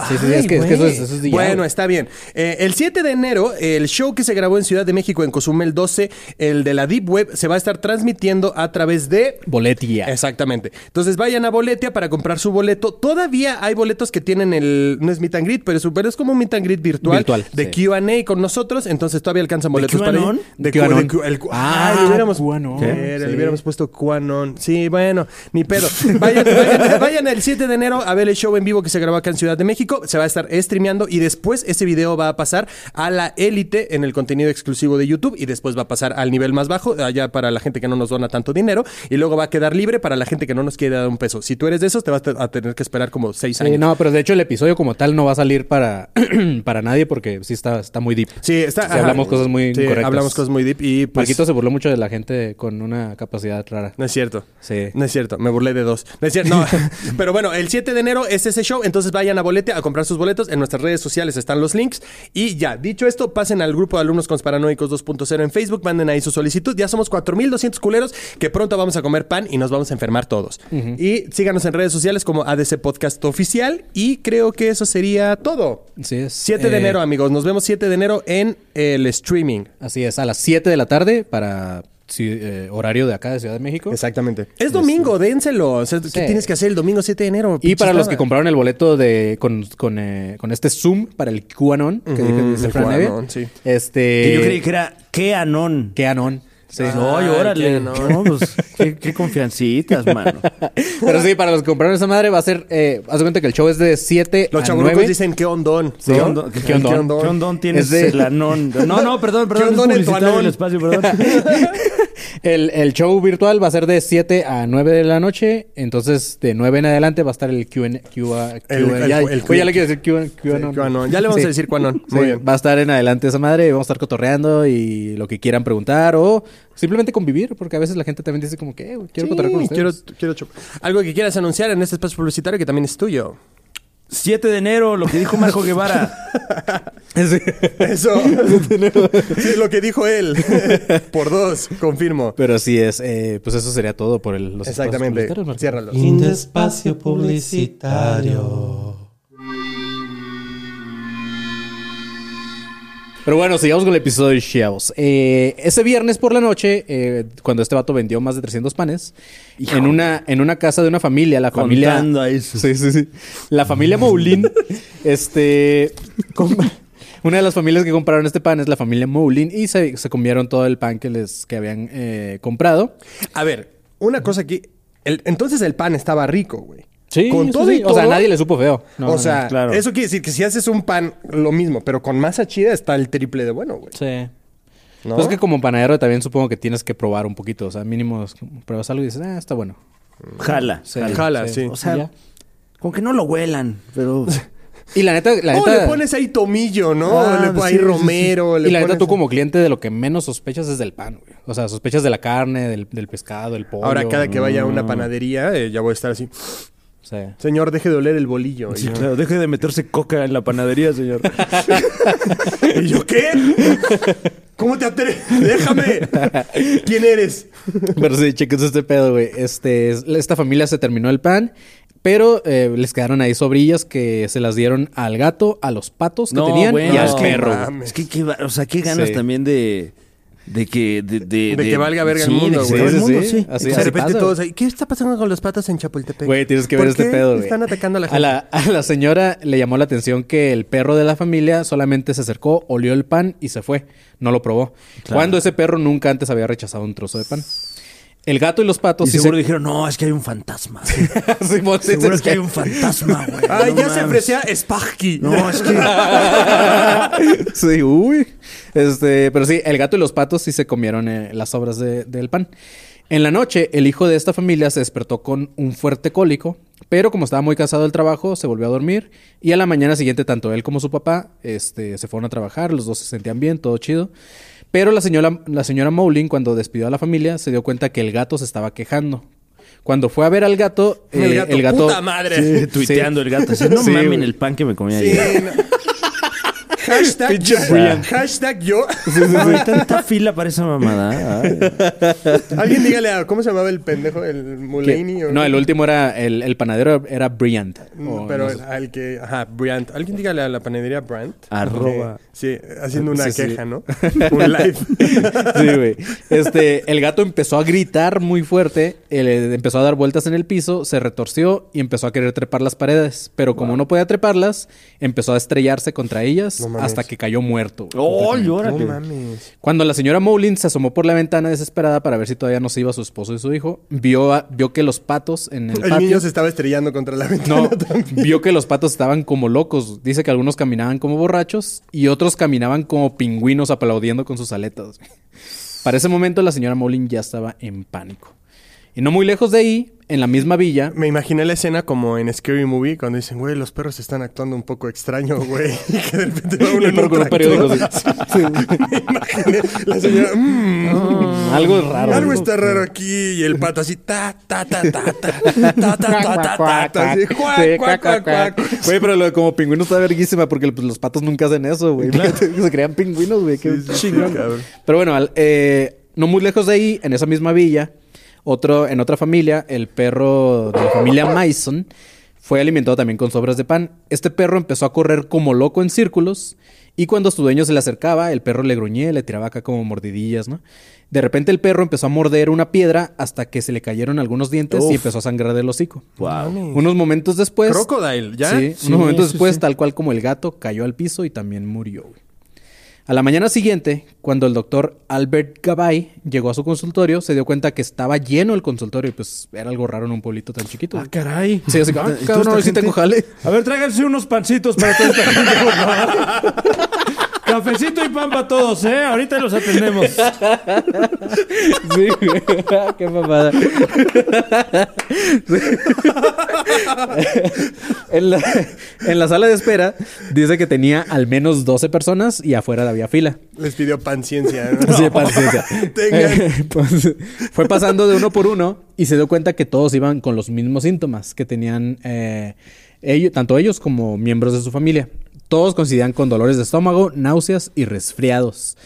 Sí, sí, sí, es que- es que eso es- eso es Bueno, está bien. Eh, el 7 de enero, el show que se grabó en Ciudad de México, en Cozumel 12, el de la Deep Web, se va a estar transmitiendo a través de... Boletia. Exactamente. Entonces vayan a Boletia para comprar su boleto. Todavía hay boletos que tienen el. No es meet and greet, pero es, pero es como un meet and greet virtual. Virtual, de sí. QA con nosotros. Entonces todavía alcanzan boletos para ir. De QAnon. Ah, Ah, le hubiéramos, puesto QAnon. Sí, bueno, ni pedo. Vayan, vayan, vayan el 7 de enero a ver el show en vivo que se grabó acá en Ciudad de México. Se va a estar streameando y después ese video va a pasar a la élite en el contenido exclusivo de YouTube y después va a pasar al nivel más bajo, allá para la gente que no nos dona tanto dinero y luego va a quedar libre para la gente que no nos quiere dar un peso. Si tú eres de esos, te vas a tener que esperar como seis Sí, años. no, pero de hecho el episodio como tal no va a salir para, para nadie porque sí está, está muy deep. Sí, está. Hablamos cosas muy sí. Hablamos cosas muy deep y pues. Marquito se burló mucho de la gente con una capacidad rara. No es cierto. Sí. No es cierto, me burlé de dos. No es cierto, no. Pero bueno, el 7 de enero es ese show, entonces vayan a Bolete a comprar sus boletos. En nuestras redes sociales están los links. Y ya, dicho esto, pasen al grupo de alumnos conspiranoicos 2.0 en Facebook, manden ahí su solicitud. Ya somos 4.200 culeros que pronto vamos a comer pan y nos vamos a enfermar todos. Y síganos en redes sociales como ADC Podcast Oficial. Y creo que eso sería todo. Así es. 7 de Eh, enero, amigos. Nos vemos 7 de enero en el streaming. Así es, a las 7 de la tarde para sí, eh, horario de acá de Ciudad de México. Exactamente. Es domingo, dénselo. O sea, ¿Qué Sí. tienes que hacer el domingo 7 de enero? Y para los que compraron el boleto de con, con, eh, con este Zoom para el QAnon, que Ujú, dije dice el Fran QAnon, sí. Este. Que yo creí que era qué anón. QAnon. Sí. Ay, órale. qué No, anón. pues, qué, qué confiancitas, mano. Pero sí, para los que compraron esa madre va a ser. Eh, haz de cuenta que el show es de 7 Los a chaburrucos 9. dicen qué ondón. ¿Qué ¿no? ondón? ¿Qué ondón? ¿Qué ondón tienes Es de- el anón? No, no, perdón, perdón. ¿Qué ondón es en tu anón? el espacio, perdón. El, el show virtual va a ser de 7 a 9 de la noche. Entonces, de 9 en adelante va a estar el QA. El- ya, el- ya le quiero decir QA, QAnon. Sí. Ya le vamos a decir QAnon. Muy Sí, bien. Va a estar en adelante esa madre. y Vamos a estar cotorreando y lo que quieran preguntar o simplemente convivir. Porque a veces la gente también dice, como que, "Eh, quiero Sí, con quiero, ustedes. quiero chup- Algo que quieras anunciar en este espacio publicitario que también es tuyo. 7 de enero, lo que dijo Marco Guevara. Eso. sí, lo que dijo él. Por dos, confirmo. Pero así es. eh, pues eso sería todo por el, los espacios Exactamente. Ciérralo. Fin de espacio publicitario. Pero bueno, sigamos con el episodio, chavos. Eh, ese viernes por la noche, eh, cuando este vato vendió más de 300 panes, en una, en una casa de una familia, la familia... Contando a eso. Sí, sí, sí. La familia Moulin, este... Una de las familias que compraron este pan es la familia Moulin y se, se comieron todo el pan que les que habían eh, comprado. A ver, una cosa aquí. El- entonces el pan estaba rico, güey. Sí, con todo sí. y todo. O sea, nadie le supo feo. No, o no, sea, claro. eso quiere decir que si haces un pan, lo mismo, pero con masa chida está el triple de bueno, güey. Sí. ¿No? Pues es que como panadero también supongo que tienes que probar un poquito. O sea, mínimo pruebas algo y dices, ah, está bueno. Jala. Sí, Jala, sí. O sea, Ya. con que no lo huelan, pero... Y la neta, la le pones ahí tomillo, ¿no? Ah, le pones ahí sí, sí, sí. romero. le Y la neta, pones- tú como cliente de lo que menos sospechas es del pan, güey. O sea, sospechas de la carne, del, del pescado, del pollo. Ahora cada que vaya a Mm. una panadería, eh, ya voy a estar así. Sí. Señor, deje de oler el bolillo. Sí, claro, deje de meterse coca en la panadería, señor. ¿Y yo qué? ¿Cómo te atreves? Déjame. ¿Quién eres? Pero sí, cheques este pedo, güey. Este, es- esta familia se terminó el pan. Pero eh, les quedaron ahí sobrillas que se las dieron al gato, a los patos que No, tenían bueno. y al Es que perro. Es que, qué o sea, qué ganas Sí. también de, de que... De, de, De que valga verga el sí, mundo, güey. Sí. Así- de así repente pasa, todos ahí, ¿qué está pasando con los patos en Chapultepec? Güey, tienes que ¿Por ver este qué pedo, güey. Están atacando a la gente. A la, a la señora le llamó la atención que el perro de la familia solamente se acercó, olió el pan y se fue. No lo probó. Claro. Cuando ese perro nunca antes había rechazado un trozo de pan. El gato y los patos Y sí seguro se- dijeron, no, es que hay un fantasma. Simón, sí, seguro es que hay un fantasma, güey. Ay, No ya se ofrecía Sparky. No, es que... sí, uy. Este, pero sí, el gato y los patos sí se comieron eh, las sobras de- del pan. En la noche, el hijo de esta familia se despertó con un fuerte cólico, pero como estaba muy cansado del trabajo, se volvió a dormir y a la mañana siguiente tanto él como su papá este, se fueron a trabajar, los dos se sentían bien, todo chido. Pero la señora, la señora Mowling, cuando despidió a la familia, se dio cuenta que el gato se estaba quejando. Cuando fue a ver al gato, El eh, gato, el gato puta madre. Sí, tuiteando el gato. Así, no Sí, mamen el pan que me comí Sí, ayer. no. Hashtag, Pinche yo, Brian. hashtag yo. Güey, tanta fila para esa mamada. Ay. Alguien dígale a, ¿cómo se llamaba el pendejo? ¿El Mulaney? o no, el último era, el, el panadero era Bryant. Mm, o Pero no sé. al que, ajá, Brandt. Alguien dígale a la panadería Brandt. Arroba. Que- Sí, haciendo una Sí, sí. queja, ¿no? Un live. Sí, güey. Este, el gato empezó a gritar muy fuerte, él, empezó a dar vueltas en el piso, se retorció y empezó a querer trepar las paredes. Pero como no podía treparlas, empezó a estrellarse contra ellas No mames. hasta que cayó muerto. ¡Oh. No mames. Cuando la señora Mowlin se asomó por la ventana desesperada para ver si todavía no se iba su esposo y su hijo, vio, a- vio que los patos en el, El patio... niño se estaba estrellando contra la ventana No, también. vio que los patos estaban como locos. Dice que algunos caminaban como borrachos y otros caminaban como pingüinos aplaudiendo con sus aletas. Para ese momento la señora Mowlin ya estaba en pánico. Y no muy lejos de ahí, en la misma villa, Me imaginé la escena como en Scary Movie cuando dicen, güey, los perros están actuando un poco extraño, güey. Y que de repente va uno en un periódico. Me imaginé la señora, "Mm, Algo raro. Algo está raro aquí. Y el pato así, ta, ta, ta, ta, ta, ta, ta, ta, ta, ta, Sí. Güey, pero lo de como pingüino está verguísima porque pues, los patos nunca hacen eso, güey. Se crean pingüinos, güey. Qué Sí, sí, sí, chingón. cabrón. Pero bueno, al- eh, no muy lejos de ahí, en esa misma villa, otro, en otra familia, el perro de la familia Mason fue alimentado también con sobras de pan. Este perro empezó a correr como loco en círculos y cuando su dueño se le acercaba, el perro le gruñía, le tiraba acá como mordidillas, ¿no? De repente el perro empezó a morder una piedra hasta que se le cayeron algunos dientes y empezó a sangrar del hocico. Wow. Unos momentos después. Crocodile, ¿ya? Sí, Sí, unos momentos sí, después, sí. tal cual como el gato, cayó al piso y también murió. güey. A la mañana siguiente, cuando el doctor Albert Gabay llegó a su consultorio, se dio cuenta que estaba lleno el consultorio y pues era algo raro en un pueblito tan chiquito. Ah, caray. Sí, así que, ah, ¿Y toda cabrón, sí gente? tengo jale. A ver, tráiganse unos pancitos para toda esta gente, por favor. Cafecito y pan para todos, ¿eh? Ahorita los atendemos. Sí, güey. Qué mamada. en, la, en la sala de espera dice que tenía al menos 12 personas y afuera había fila. Les pidió paciencia. ¿no? Sí, paciencia. Tengan. Pues, fue pasando de uno por uno y se dio cuenta que todos iban con los mismos síntomas que tenían eh, ellos, tanto ellos como miembros de su familia. Todos coincidían con dolores de estómago, náuseas y resfriados.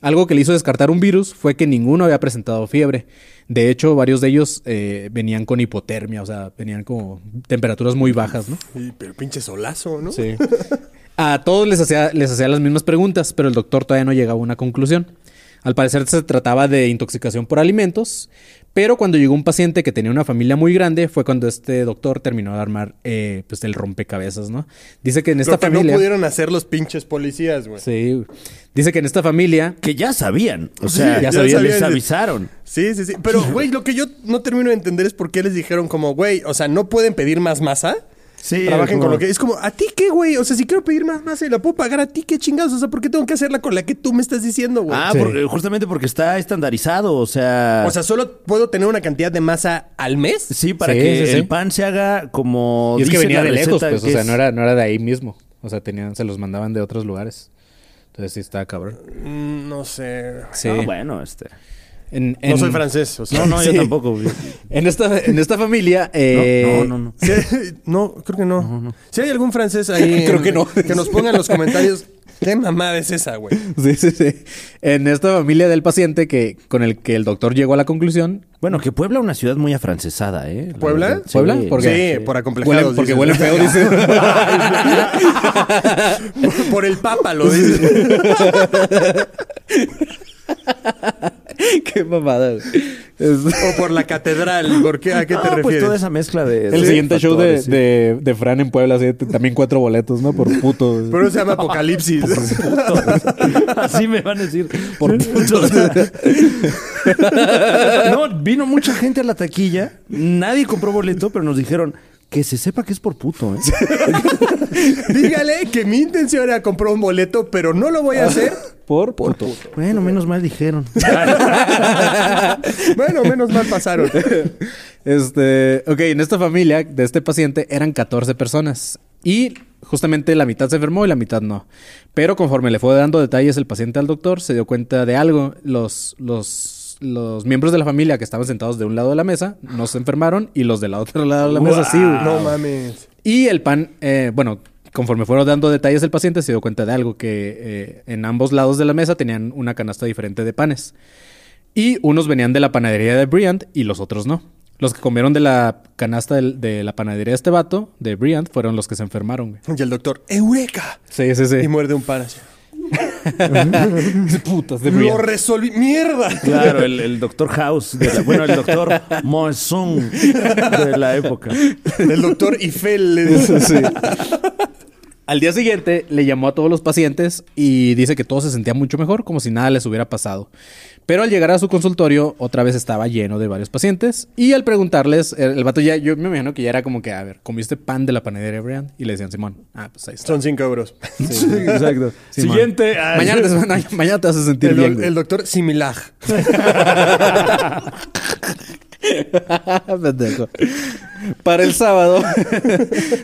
Algo que le hizo descartar un virus fue que ninguno había presentado fiebre. De hecho, varios de ellos eh, venían con hipotermia, o sea, venían como temperaturas muy bajas, ¿no? Y, pero pinche solazo, ¿no? Sí. A todos les hacía, les hacía las mismas preguntas, pero el doctor todavía no llegaba a una conclusión. Al parecer se trataba de intoxicación por alimentos, pero cuando llegó un paciente que tenía una familia muy grande fue cuando este doctor terminó de armar eh, pues el rompecabezas, ¿no? Dice que en esta Lo que familia... no pudieron hacer los pinches policías, güey. Sí. Dice que en esta familia... Que ya sabían. O Sí, sea, ya ya sabían. les avisaron. Sí, sí, sí. Pero, güey, lo que yo no termino de entender es por qué les dijeron como, güey, o sea, no pueden pedir más masa. Sí, Trabajen como- con lo que... Es como, ¿a ti qué, güey? O sea, si quiero pedir más masa y la puedo pagar a ti, ¿qué chingados? O sea, ¿por qué tengo que hacerla con la que tú me estás diciendo, güey? Ah, Sí. porque- justamente porque está estandarizado, o sea... O sea, ¿solo puedo tener una cantidad de masa al mes? sí, para Sí, que sí, sí. el pan se haga como Y es que dice venía la de lejos, receta, pues, o que sea, es- no era, no era de ahí mismo. O sea, tenían, se los mandaban de otros lugares. Entonces sí estaba cabrón. Mm, no sé. Sí. No, bueno, este... En- No soy francés, o sea. No, no, yo Sí. tampoco. En esta, en esta familia... eh, No, no, no. Sí, no, creo que no. Si hay algún francés ahí... Creo que no. Que nos ponga en los comentarios ¿Qué mamada es esa, güey? Sí, sí, sí. En esta familia del paciente que, con el que el doctor llegó a la conclusión. Bueno, que Puebla es una ciudad muy afrancesada, ¿eh? La ¿Puebla? verdad. ¿Puebla? ¿Por qué? Sí, por acomplejados. Huele- porque dices. huele feo, dice. por el papa, lo dice. Qué mamada. Es- o por la catedral. ¿Por qué? ¿A qué te Ah, pues refieres? toda esa mezcla de... el siguiente show de, sí. de, de Fran en Puebla, así, también cuatro boletos, ¿no? Por puto. Pero se llama Apocalipsis. Así me van a decir. Por putos. no, vino mucha gente a la taquilla. Nadie compró boleto, pero nos dijeron que se sepa que es por puto, ¿eh? Dígale que mi intención era comprar un boleto, pero no lo voy a hacer. Por puto. Bueno, menos mal dijeron. Bueno, menos mal pasaron. Este, ok, en esta familia de este paciente eran 14 personas y justamente la mitad se enfermó y la mitad no. Pero conforme le fue dando detalles el paciente al doctor, se dio cuenta de algo. Los, los, los miembros de la familia que estaban sentados de un lado de la mesa no se enfermaron y los del otro lado de la mesa sí. güey. No mames. Y el pan, eh, bueno, conforme fueron dando detalles el paciente, se dio cuenta de algo, que eh, en ambos lados de la mesa tenían una canasta diferente de panes. Y unos venían de la panadería de Bryant y los otros no. Los que comieron de la canasta de, la panadería de este vato, de Bryant, fueron los que se enfermaron, güey. Y el doctor, ¡Eureka! Sí, sí, sí. Y muerde un pan así. Putas de Lo resolví. ¡Mierda! Claro, el, el doctor House. de la- bueno, el doctor Monson de la época. El doctor Ifel le dice. Sí. Al día siguiente le llamó a todos los pacientes y dice que todo se sentía mucho mejor, como si nada les hubiera pasado. Pero al llegar a su consultorio, otra vez estaba lleno de varios pacientes. Y al preguntarles, el, el vato ya, yo me imagino que ya era como que, a ver, ¿comiste pan de la panadería Brian? Y le decían, Simón, ah, pues ahí está. Son cinco euros. Exacto. Simón. Siguiente. ah, Mañana te, mañana te vas a sentir El, bien. güey. el doctor Similag. Pendejo. Para el sábado,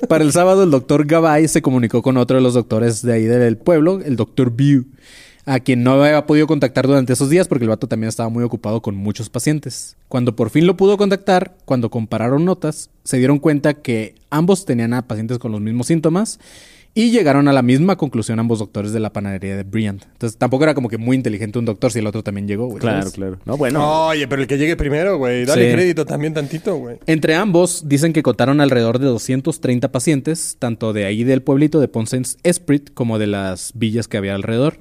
para el sábado el doctor Gabay se comunicó con otro de los doctores de ahí del pueblo, el doctor View, a quien no había podido contactar durante esos días porque el vato también estaba muy ocupado con muchos pacientes. Cuando por fin lo pudo contactar, cuando compararon notas, se dieron cuenta que ambos tenían a pacientes con los mismos síntomas y llegaron a la misma conclusión ambos doctores de la panadería de Bryant. Entonces tampoco era como que muy inteligente un doctor si el otro también llegó, güey. Claro, ¿sabes? claro. No, bueno. Oye, pero el que llegue primero, güey. Dale Sí. crédito también tantito, güey. Entre ambos dicen que contaron alrededor de 230 pacientes, tanto de ahí del pueblito de Ponce Esprit como de las villas que había alrededor.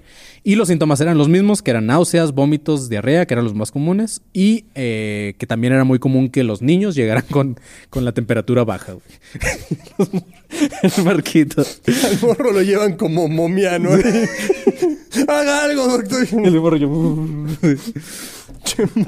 Y los síntomas eran los mismos, que eran náuseas, vómitos, diarrea, que eran los más comunes, y eh, que también era muy común que los niños llegaran con, con la temperatura baja. güey. El marquito. Al morro lo llevan como momia, ¿no? Haga algo, doctor. El morro yo-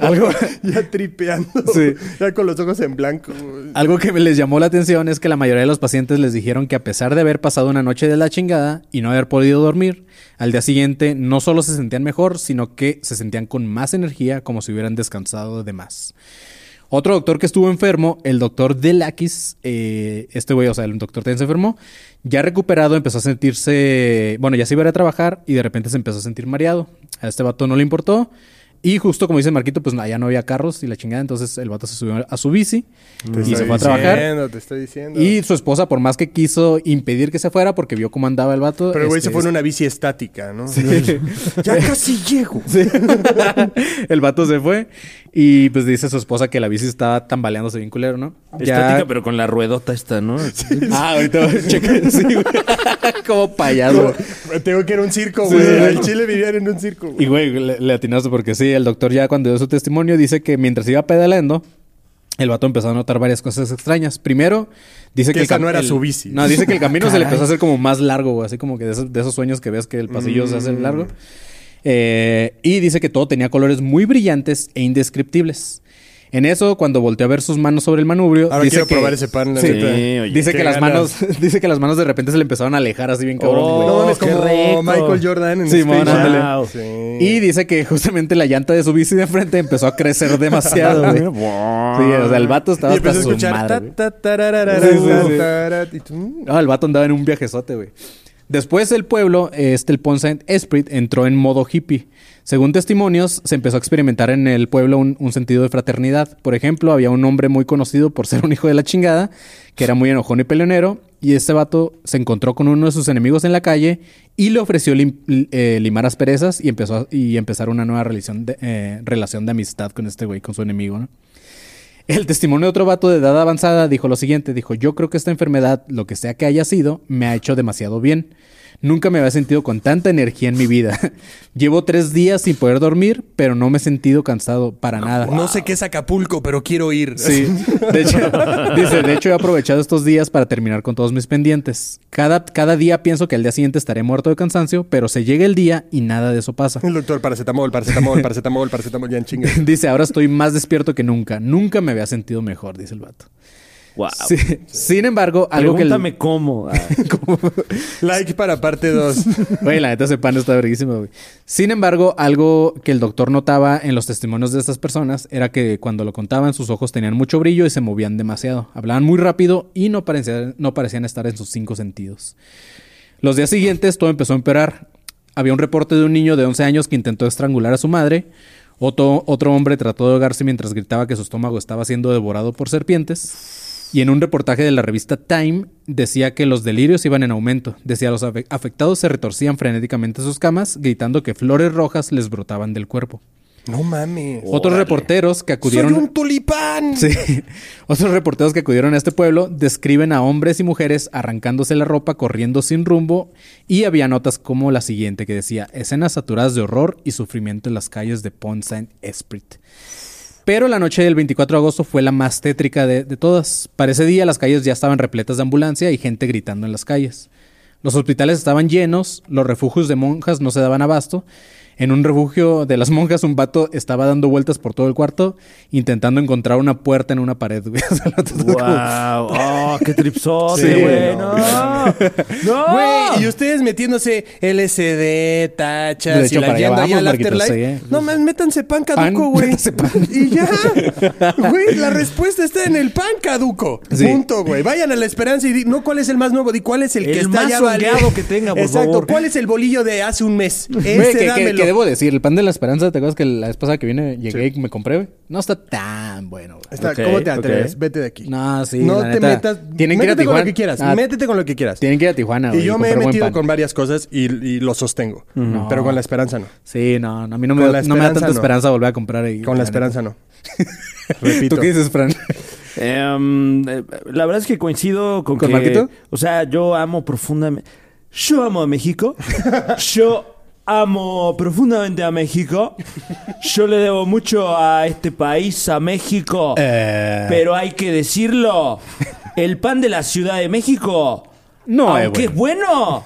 Algo, Ya tripeando. Sí. Ya con los ojos en blanco. Algo que me les llamó la atención es que la mayoría de los pacientes les dijeron que a pesar de haber pasado una noche de la chingada y no haber podido dormir, al día siguiente no solo se sentían mejor, sino que se sentían con más energía como si hubieran descansado de más. Otro doctor que estuvo enfermo, el doctor Delakis, eh, este güey, o sea, el doctor también se enfermó, ya recuperado empezó a sentirse, bueno, ya se iba a ir a trabajar y de repente se empezó a sentir mareado. A este vato no le importó. Y justo como dice Marquito, pues allá no había carros y la chingada, entonces el vato se subió a su bici Te y se fue a trabajar. diciendo, Te estoy diciendo. Y su esposa, por más que quiso impedir que se fuera, porque vio cómo andaba el vato. Pero el güey este, se fue en una bici estática, ¿no? Sí. Ya casi llego. Sí. el vato se fue. Y pues dice su esposa que la bici estaba tambaleándose bien culero, ¿no? Estática, pero con la ruedota esta, ¿no? Ah, ahorita cheque. Sí, güey. Como payaso. Tengo que ir a un circo, güey. sí. Al Chile vivían en un circo, Y güey. güey, le, le atinaste porque sí, el doctor ya cuando dio su testimonio dice que mientras iba pedaleando, el vato empezó a notar varias cosas extrañas. Primero, dice Que que, esa no era el- su bici. No, dice que el camino se le empezó a hacer como más largo, güey. Así como que de esos, de esos sueños que ves que el pasillo se hace Mm. largo. Eh, y dice que todo tenía colores muy brillantes e indescriptibles. En eso, cuando volteó a ver sus manos sobre el manubrio, Ahora dice quiero que, probar ese pan, la Sí, oye, dice que las manos, dice que las manos de repente se le empezaron a alejar así bien cabrón. Oh. No mames, como rico. Michael Jordan en. Sí. Y dice que justamente la llanta de su bici de frente empezó a crecer demasiado. Sí, o sea, el vato estaba Y hasta su madre, ta, ta, tararara, y tú. No, el vato andaba en un viajezote, güey. Después el pueblo, este, el Ponce Esprit, entró en modo hippie. Según testimonios, se empezó a experimentar en el pueblo un, sentido de fraternidad. Por ejemplo, había un hombre muy conocido por ser un hijo de la chingada, que era muy enojón y peleonero, y este vato se encontró con uno de sus enemigos en la calle y le ofreció lim- eh, limar asperezas y empezó y empezar una nueva relación de, eh, relación de amistad con este güey, con su enemigo, ¿no? El testimonio de otro vato de edad avanzada dijo lo siguiente, dijo, yo creo que esta enfermedad, lo que sea que haya sido, me ha hecho demasiado bien. Nunca me había sentido con tanta energía en mi vida. Llevo tres días sin poder dormir, pero no me he sentido cansado para nada. No sé qué es Acapulco, pero quiero ir. Sí, de hecho, dice, de hecho he aprovechado estos días para terminar con todos mis pendientes. Cada, cada día pienso que al día siguiente estaré muerto de cansancio, pero se llega el día y nada de eso pasa. El doctor, paracetamol, paracetamol, paracetamol, paracetamol, ya en chinga. Dice, ahora estoy más despierto que nunca. Nunca me había sentido mejor, dice el vato. Wow. Sí. Sin embargo, algo que... el- Pregúntame cómo. Ah. Like para parte 2. Güey, la neta ese pan está verguísimo, güey. Sin embargo, algo que el doctor notaba en los testimonios de estas personas era que cuando lo contaban sus ojos tenían mucho brillo y se movían demasiado. Hablaban muy rápido y no parecían, no parecían estar en sus cinco sentidos. Los días siguientes todo empezó a empeorar. Había un reporte de un niño de 11 años que intentó estrangular a su madre. Otro, otro hombre trató de ahogarse mientras gritaba que su estómago estaba siendo devorado por serpientes. Y en un reportaje de la revista Time decía que los delirios iban en aumento. Decía los afe- afectados se retorcían frenéticamente en sus camas, gritando que flores rojas les brotaban del cuerpo. No mames. Otros reporteros que acudieron... ¡Soy un tulipán! Sí. Otros reporteros que acudieron a este pueblo describen a hombres y mujeres arrancándose la ropa, corriendo sin rumbo, y había notas como la siguiente que decía escenas saturadas de horror y sufrimiento en las calles de Pont Saint Esprit. Pero la noche del 24 de agosto fue la más tétrica de, de todas. Para ese día las calles ya estaban repletas de ambulancia y gente gritando en las calles. Los hospitales estaban llenos, los refugios de monjas no se daban abasto. En un refugio de las monjas, un vato estaba dando vueltas por todo el cuarto, intentando encontrar una puerta en una pared, güey. O sea, como- Wow. Oh, qué tripsote, Sí, güey. no. No. No. Güey, y ustedes metiéndose LSD, tachas De y hecho, la yendo ahí al afterlife. sí. No, man, métanse pan caduco, Pan, güey. métanse pan. Y ya. Güey, la respuesta está en el pan caduco. Sí. Punto, güey. Vayan a la esperanza y di, no cuál es el más nuevo, di cuál es el, que está más ya que tenga, por Exacto. favor. ¿Cuál es el bolillo de hace un mes? Ese Güey, que, que- dámelo. que debo decir, el pan de la esperanza, ¿te acuerdas que la vez pasada que vine llegué y me compré, güey? No está tan bueno, güey. Está- ¿Cómo te atreves? Vete de aquí. No, sí, No la te neta. metas. Tienen que ir a métete con Tijuana. lo que quieras. Ah, métete con lo que quieras. Tienen que ir a Tijuana, y güey. yo me he metido con varias cosas y, y lo sostengo. Pero con la esperanza no. Sí, no, no, a mí no me, da- no me da tanta no. esperanza volver a comprar ahí. Con la esperanza no. Repito. ¿Tú qué dices, Fran? Em, eh, la verdad es que coincido con, ¿Con que... Marquito? O sea, yo amo profundamente... Yo amo a México. Yo amo profundamente a México. Yo le debo mucho a este país, a México. Eh, Pero hay que decirlo. El pan de la Ciudad de México, No es aunque es bueno,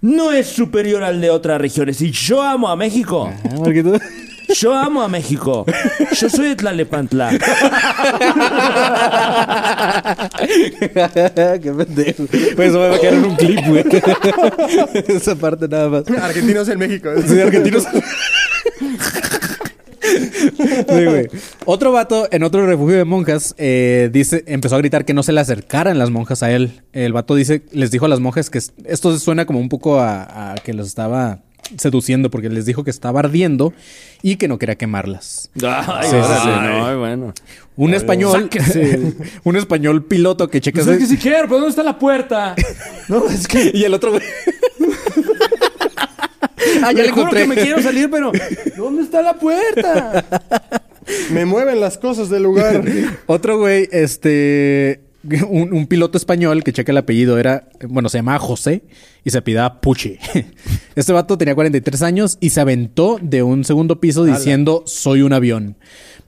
no es superior al de otras regiones. Y yo amo a México. Ah. Yo amo a México. Yo soy de Tlalepantla. Qué pendejo. Pues eso me va a quedar en un clip, güey. Esa parte nada más. Argentinos en México. Sí, argentinos. Sí, güey. Otro vato en otro refugio de monjas eh, dice, empezó a gritar que no se le acercaran las monjas a él. El vato dice, les dijo a las monjas que es- esto suena como un poco a, a que los estaba seduciendo porque les dijo que estaba ardiendo y que no quería quemarlas. Ay, Sí, sí, órale, sí. no, bueno. Un español, un español piloto que checa Pues es que si quiero, pero ¿dónde está la puerta? No, es que y el otro ah, ya Le encontré. que me quiero salir, pero ¿dónde está la puerta? Me mueven las cosas del lugar. Otro güey, este. Un, un piloto español que checa el apellido era. Bueno, se llamaba José y se apellidaba Puche. Este vato tenía 43 años y se aventó de un segundo piso diciendo: Soy un avión.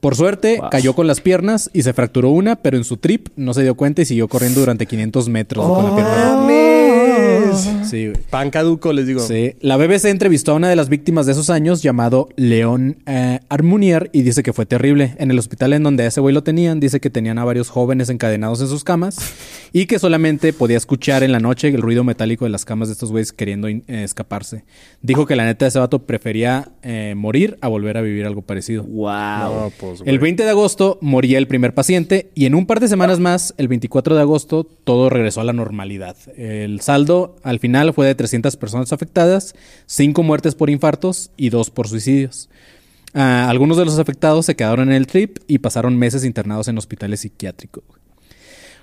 Por suerte, cayó con las piernas y se fracturó una, pero en su trip no se dio cuenta y siguió corriendo durante 500 metros con la pierna. ¡Mames! Sí, güey. Pan caduco, les digo. Sí. La BBC entrevistó a una de las víctimas de esos años llamado León eh, Armunier y dice que fue terrible. En el hospital en donde a ese güey lo tenían, dice que tenían a varios jóvenes encadenados en sus camas y que solamente podía escuchar en la noche el ruido metálico de las camas de estos güeyes queriendo eh, escaparse. Dijo que la neta ese vato prefería eh, morir a volver a vivir algo parecido. Wow. No, pues. El 20 de agosto moría el primer paciente y en un par de semanas más, el 24 de agosto, todo regresó a la normalidad. El saldo al final fue de 300 personas afectadas, 5 muertes por infartos y 2 por suicidios. Ah, algunos de los afectados se quedaron en el trip y pasaron meses internados en hospitales psiquiátricos.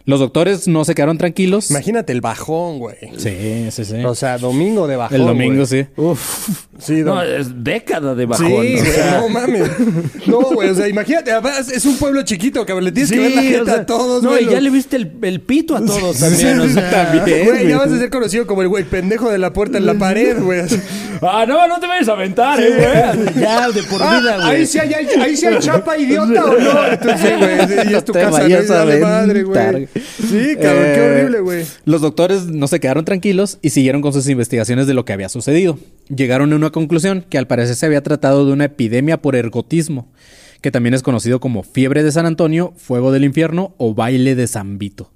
Los doctores no se quedaron tranquilos. Imagínate el bajón, güey. Sí, sí, sí. O sea, domingo de bajón. El domingo, güey. sí. Uf. Sí, No, es década de bajón. Sí, o güey, sea. no mames. No, güey, o sea, imagínate, además es un pueblo chiquito, cabrón, le tienes que ver la Sí, gente o sea, a todos, No, güey. y ya le viste el, el pito a todos también. o sea. también. Güey, ya vas a ser conocido como el güey pendejo de la puerta en la pared, güey. Ah, no, no te vayas a aventar, eh, güey. Ya, de por vida, güey. ahí sí hay, ahí sí hay chapa, idiota, ¿o no? Entonces, sí, güey, sí, y es tu te casa, dale madre, güey. Sí, cabrón, qué Eh, horrible, güey. Los doctores no se quedaron tranquilos y siguieron con sus investigaciones de lo que había sucedido. Llegaron a una conclusión que al parecer se había tratado de una epidemia por ergotismo, que también es conocido como fiebre de San Antonio, fuego del infierno o baile de San Vito.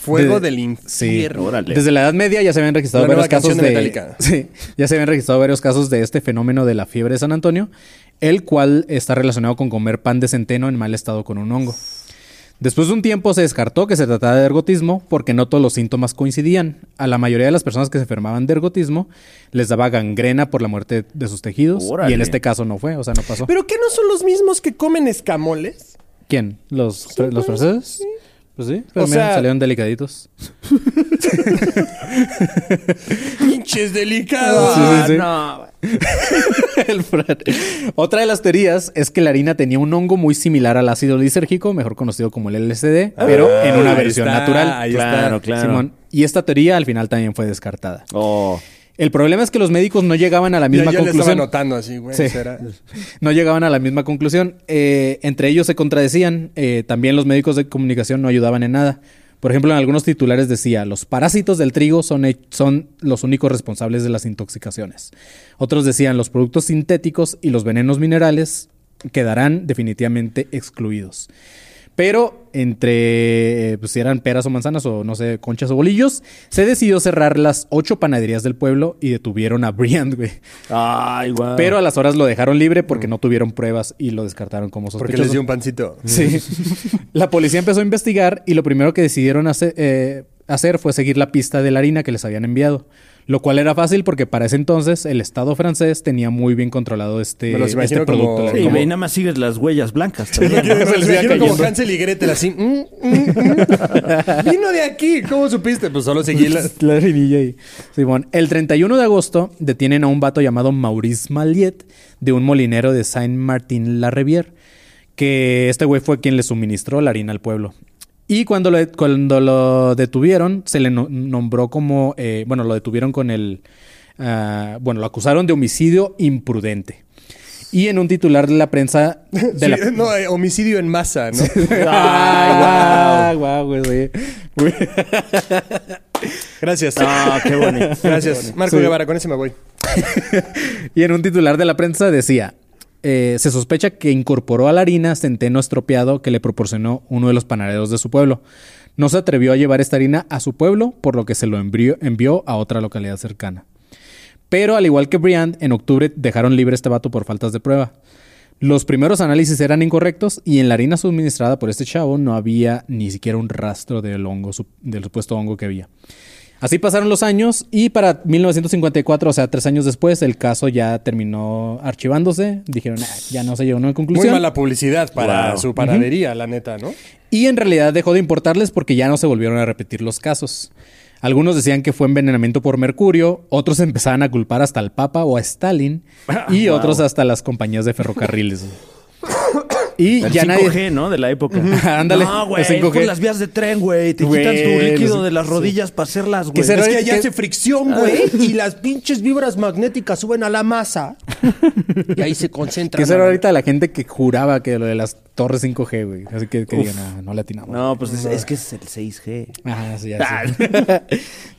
Fuego De- del infierno. Desde la Edad Media ya se habían registrado La varios casos de. Sí, ya se habían registrado varios casos de este fenómeno de la fiebre de San Antonio, el cual está relacionado con comer pan de centeno en mal estado con un hongo. Después de un tiempo se descartó que se trataba de ergotismo porque no todos los síntomas coincidían. A la mayoría de las personas que se enfermaban de ergotismo les daba gangrena por la muerte de sus tejidos Órale. y en este caso no fue, o sea, no pasó. ¿Pero qué no son los mismos que comen escamoles? ¿Quién? ¿Los, los franceses? Pues sí, pero O mira, sea- salieron delicaditos. Pinches delicados. Sí, sí, sí. no. El. Otra de las teorías es que la harina tenía un hongo muy similar al ácido lisérgico, mejor conocido como el LSD, pero en una versión está, natural. ahí Claro, está. claro. Simón. Y esta teoría al final también fue descartada. Oh. El problema es que los médicos no llegaban a la misma estaba conclusión. anotando así, güey. Sí. No llegaban a la misma conclusión. Eh, entre ellos se contradecían. Eh, también los médicos de comunicación no ayudaban en nada. Por ejemplo, en algunos titulares decía, los parásitos del trigo son, son los únicos responsables de las intoxicaciones. Otros decían, los productos sintéticos y los venenos minerales quedarán definitivamente excluidos. Pero entre, eh, pues si eran peras o manzanas o no sé, conchas o bolillos, se decidió cerrar las ocho panaderías del pueblo y detuvieron a Briand, güey. Ay, guau. Pero a las horas lo dejaron libre porque no tuvieron pruebas y lo descartaron como Porque sospechoso. les dio un pancito. Sí. la policía empezó a investigar y lo primero que decidieron hace- eh, hacer fue seguir la pista de la harina que les habían enviado. Lo cual era fácil porque para ese entonces el Estado francés tenía muy bien controlado este, Me los este producto. como- Sí, Como- güey, nada más sigues las huellas blancas. Como. Hansel y Gretel así. mm, mm, mm. Vino de aquí. ¿Cómo supiste? Pues solo seguí la... La harinilla ahí. Simón. El 31 de agosto detienen a un vato llamado Maurice Maliet de un molinero de Saint-Martin-la-Rivière, que este güey fue quien le suministró la harina al pueblo. Y cuando lo, cuando lo detuvieron, se le no- nombró como, eh, bueno, lo detuvieron con el, ah, bueno, lo acusaron de homicidio imprudente. Y en un titular de la prensa de Sí, la... No, eh, homicidio en masa, ¿no? ¡Ay, guau! güey, güey. Gracias. Ah, qué bonito. Gracias. Marco Sí. Guevara, con ese me voy. Y en un titular de la prensa decía, eh, se sospecha que incorporó a la harina centeno estropeado que le proporcionó uno de los panaderos de su pueblo. No se atrevió a llevar esta harina a su pueblo, por lo que se lo envió, a otra localidad cercana. Pero al igual que Briand, en octubre dejaron libre este vato por faltas de prueba. Los primeros análisis eran incorrectos y en la harina suministrada por este chavo no había ni siquiera un rastro del hongo, del supuesto hongo que había. Así pasaron los años y para 1954, o sea, tres años después, el caso ya terminó archivándose. Dijeron, "Ah, ya no se llegó a una Muy conclusión. mala publicidad para Wow. su panadería, la neta, ¿no? Y en realidad dejó de importarles porque ya no se volvieron a repetir los casos. Algunos decían que fue envenenamiento por mercurio, otros empezaban a culpar hasta al Papa o a Stalin y Wow. otros hasta las compañías de ferrocarriles. y El ya 5G, nadie... ¿no? De la época. Ándale, No, güey. el 5G. Con las vías de tren, güey. Te Güey, quitan tu líquido de las rodillas para hacerlas, güey. Es que ¿Qué- allá hace fricción, güey, y las pinches vibras magnéticas suben a la masa. Y ahí se concentran. ¿Qué será ahorita la gente que juraba que lo de las torres 5G, güey? Así que, que digan, "Ah, no le atinamos. No, pues es, es que es el 6G. Ah, sí, ya, sí.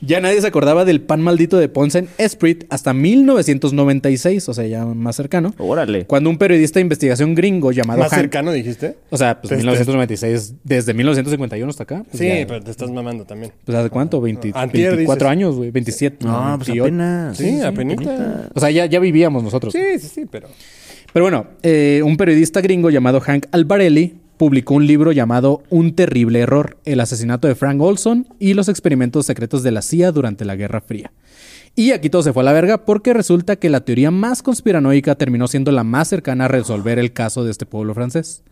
ya nadie se acordaba del pan maldito de Ponce en Esprit hasta 1996, o sea, ya más cercano. Órale. Cuando un periodista de investigación gringo llamado ¿Más Hank- cercano dijiste? O sea, pues Te- 1996, desde 1951 hasta acá. pues Sí, ya- pero te estás mamando también. Pues ¿hace cuánto? 20, Antier, 24 dices. años, güey. 27. No, pues 28. apenas. Sí, apenita. O sea, ya, ya vivíamos nosotros. Sí, sí, sí, pero... Pero bueno, eh, un periodista gringo llamado Hank Albarelli publicó un libro llamado Un terrible error, el asesinato de Frank Olson y los experimentos secretos de la CIA durante la Guerra Fría. Y aquí todo se fue a la verga porque resulta que la teoría más conspiranoica terminó siendo la más cercana a resolver el caso de este pueblo francés.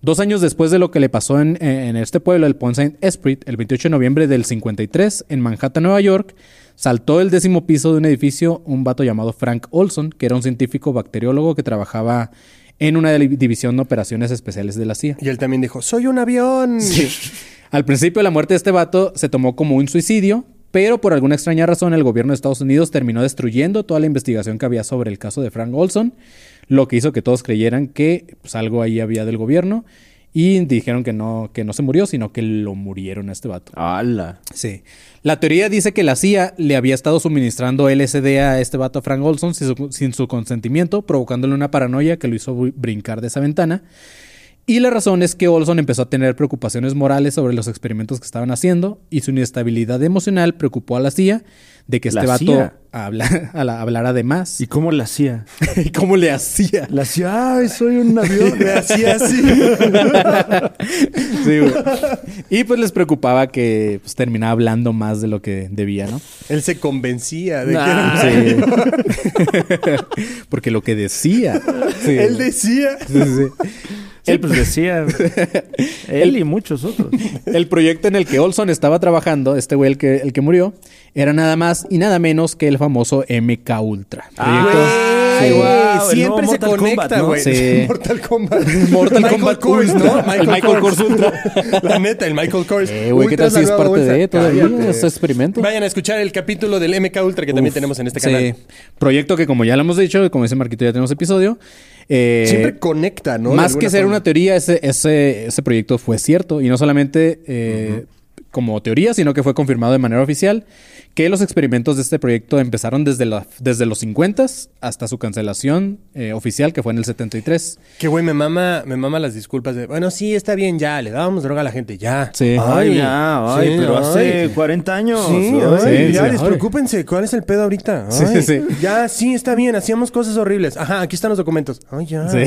Dos años después de lo que le pasó en, en este pueblo, el Pont Saint Esprit, el 28 de noviembre del 53, en Manhattan, Nueva York, saltó el décimo piso de un edificio un vato llamado Frank Olson, que era un científico bacteriólogo que trabajaba en una di- división de operaciones especiales de la CIA. Y él también dijo, soy un avión. Al principio la muerte de este vato se tomó como un suicidio, pero por alguna extraña razón el gobierno de Estados Unidos terminó destruyendo toda la investigación que había sobre el caso de Frank Olson, lo que hizo que todos creyeran que pues, algo ahí había del gobierno y dijeron que no, que no se murió, sino que lo murieron a este vato. ¡Hala! Sí. La teoría dice que la CIA le había estado suministrando LSD a este vato Frank Olson sin su, sin su consentimiento, provocándole una paranoia que lo hizo br- brincar de esa ventana. Y la razón es que Olson empezó a tener preocupaciones morales sobre los experimentos que estaban haciendo y su inestabilidad emocional preocupó a la CIA de que este La vato habla- a la- hablara de más. ¿Y cómo la hacía? ¿Y cómo le hacía? La hacía, ¡ay, soy un avión! Me hacía así. Sí, güey. Y pues les preocupaba que pues, terminaba hablando más de lo que debía, ¿no? Él se convencía de que era un Sí. Porque lo que decía. Sí. Él decía. Sí, sí. Sí, pues decía. Él y muchos otros. El proyecto en el que Olson estaba trabajando, este güey el que, el que murió, era nada más y nada menos que el famoso MK Ultra. Ay, Sí. güey, wow, siempre se Mortal conecta, Kombat, ¿no? güey. Sí. Mortal Kombat. Mortal Michael Kombat Kors, Ultra. ¿no? El Michael Kors Ultra. La neta, el Michael Kors. Eh, güey, ¿qué tal si es parte bolsa. de todavía ese experimento? Vayan a escuchar el capítulo del MK Ultra que también tenemos en este sí. canal. Proyecto que como ya lo hemos dicho, como dice Marquito, ya tenemos episodio. eh, Siempre conecta, ¿no? Más que ser forma. una teoría, ese, ese, ese proyecto fue cierto. Y no solamente eh, como teoría, sino que fue confirmado de manera oficial que los experimentos de este proyecto empezaron desde, la, desde los 50 hasta su cancelación eh, oficial, que fue en el 73. Que güey, me mama, me mama las disculpas de, bueno, sí, está bien, ya, le dábamos droga a la gente, ya. Sí. Ay, ya, ay, sí, pero hace ay. 40 años. Sí, ay. ay, sí, ya, sí, despreocúpense. ¿Cuál es el pedo ahorita? Sí, Ay, sí. Ya, sí, está bien. Hacíamos cosas horribles. Ajá, aquí están los documentos. Ay, ya. Sí.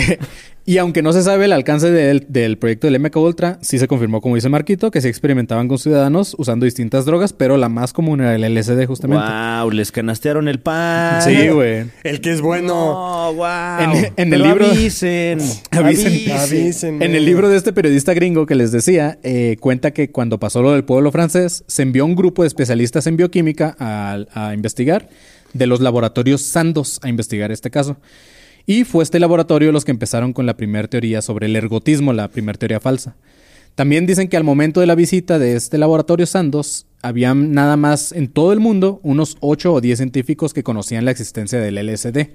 Y aunque no se sabe el alcance del, del proyecto del MK Ultra, sí se confirmó, como dice Marquito, que se experimentaban con ciudadanos usando distintas drogas, pero la más común era el Justamente. Wow, les canastearon el pan. Sí, güey. El que es bueno. No, wow. En- en el Pero libro- Avisen. Avisen. Avísenme. En el libro de este periodista gringo que les decía, eh, cuenta que cuando pasó lo del pueblo francés, se envió un grupo de especialistas en bioquímica a, a investigar, de los laboratorios Sandoz a investigar este caso. Y fue este laboratorio los que empezaron con la primera teoría sobre el ergotismo, la primera teoría falsa. También dicen que al momento de la visita de este laboratorio Sandoz, había nada más en todo el mundo unos 8 o 10 científicos que conocían la existencia del LSD.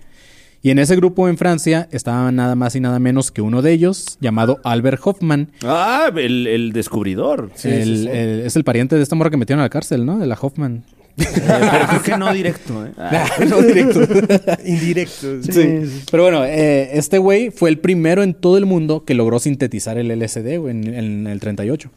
Y en ese grupo en Francia estaba nada más y nada menos que uno de ellos, llamado Albert Hoffman. Ah, el, el descubridor. El- el- es el pariente de esta morra que metieron a la cárcel, ¿no? De la Hoffman. Eh, pero creo que no directo, ¿eh? Ah. no directo. Indirecto. Sí. Pero bueno, eh, este güey fue el primero en todo el mundo que logró sintetizar el LSD güey, en, en el 38.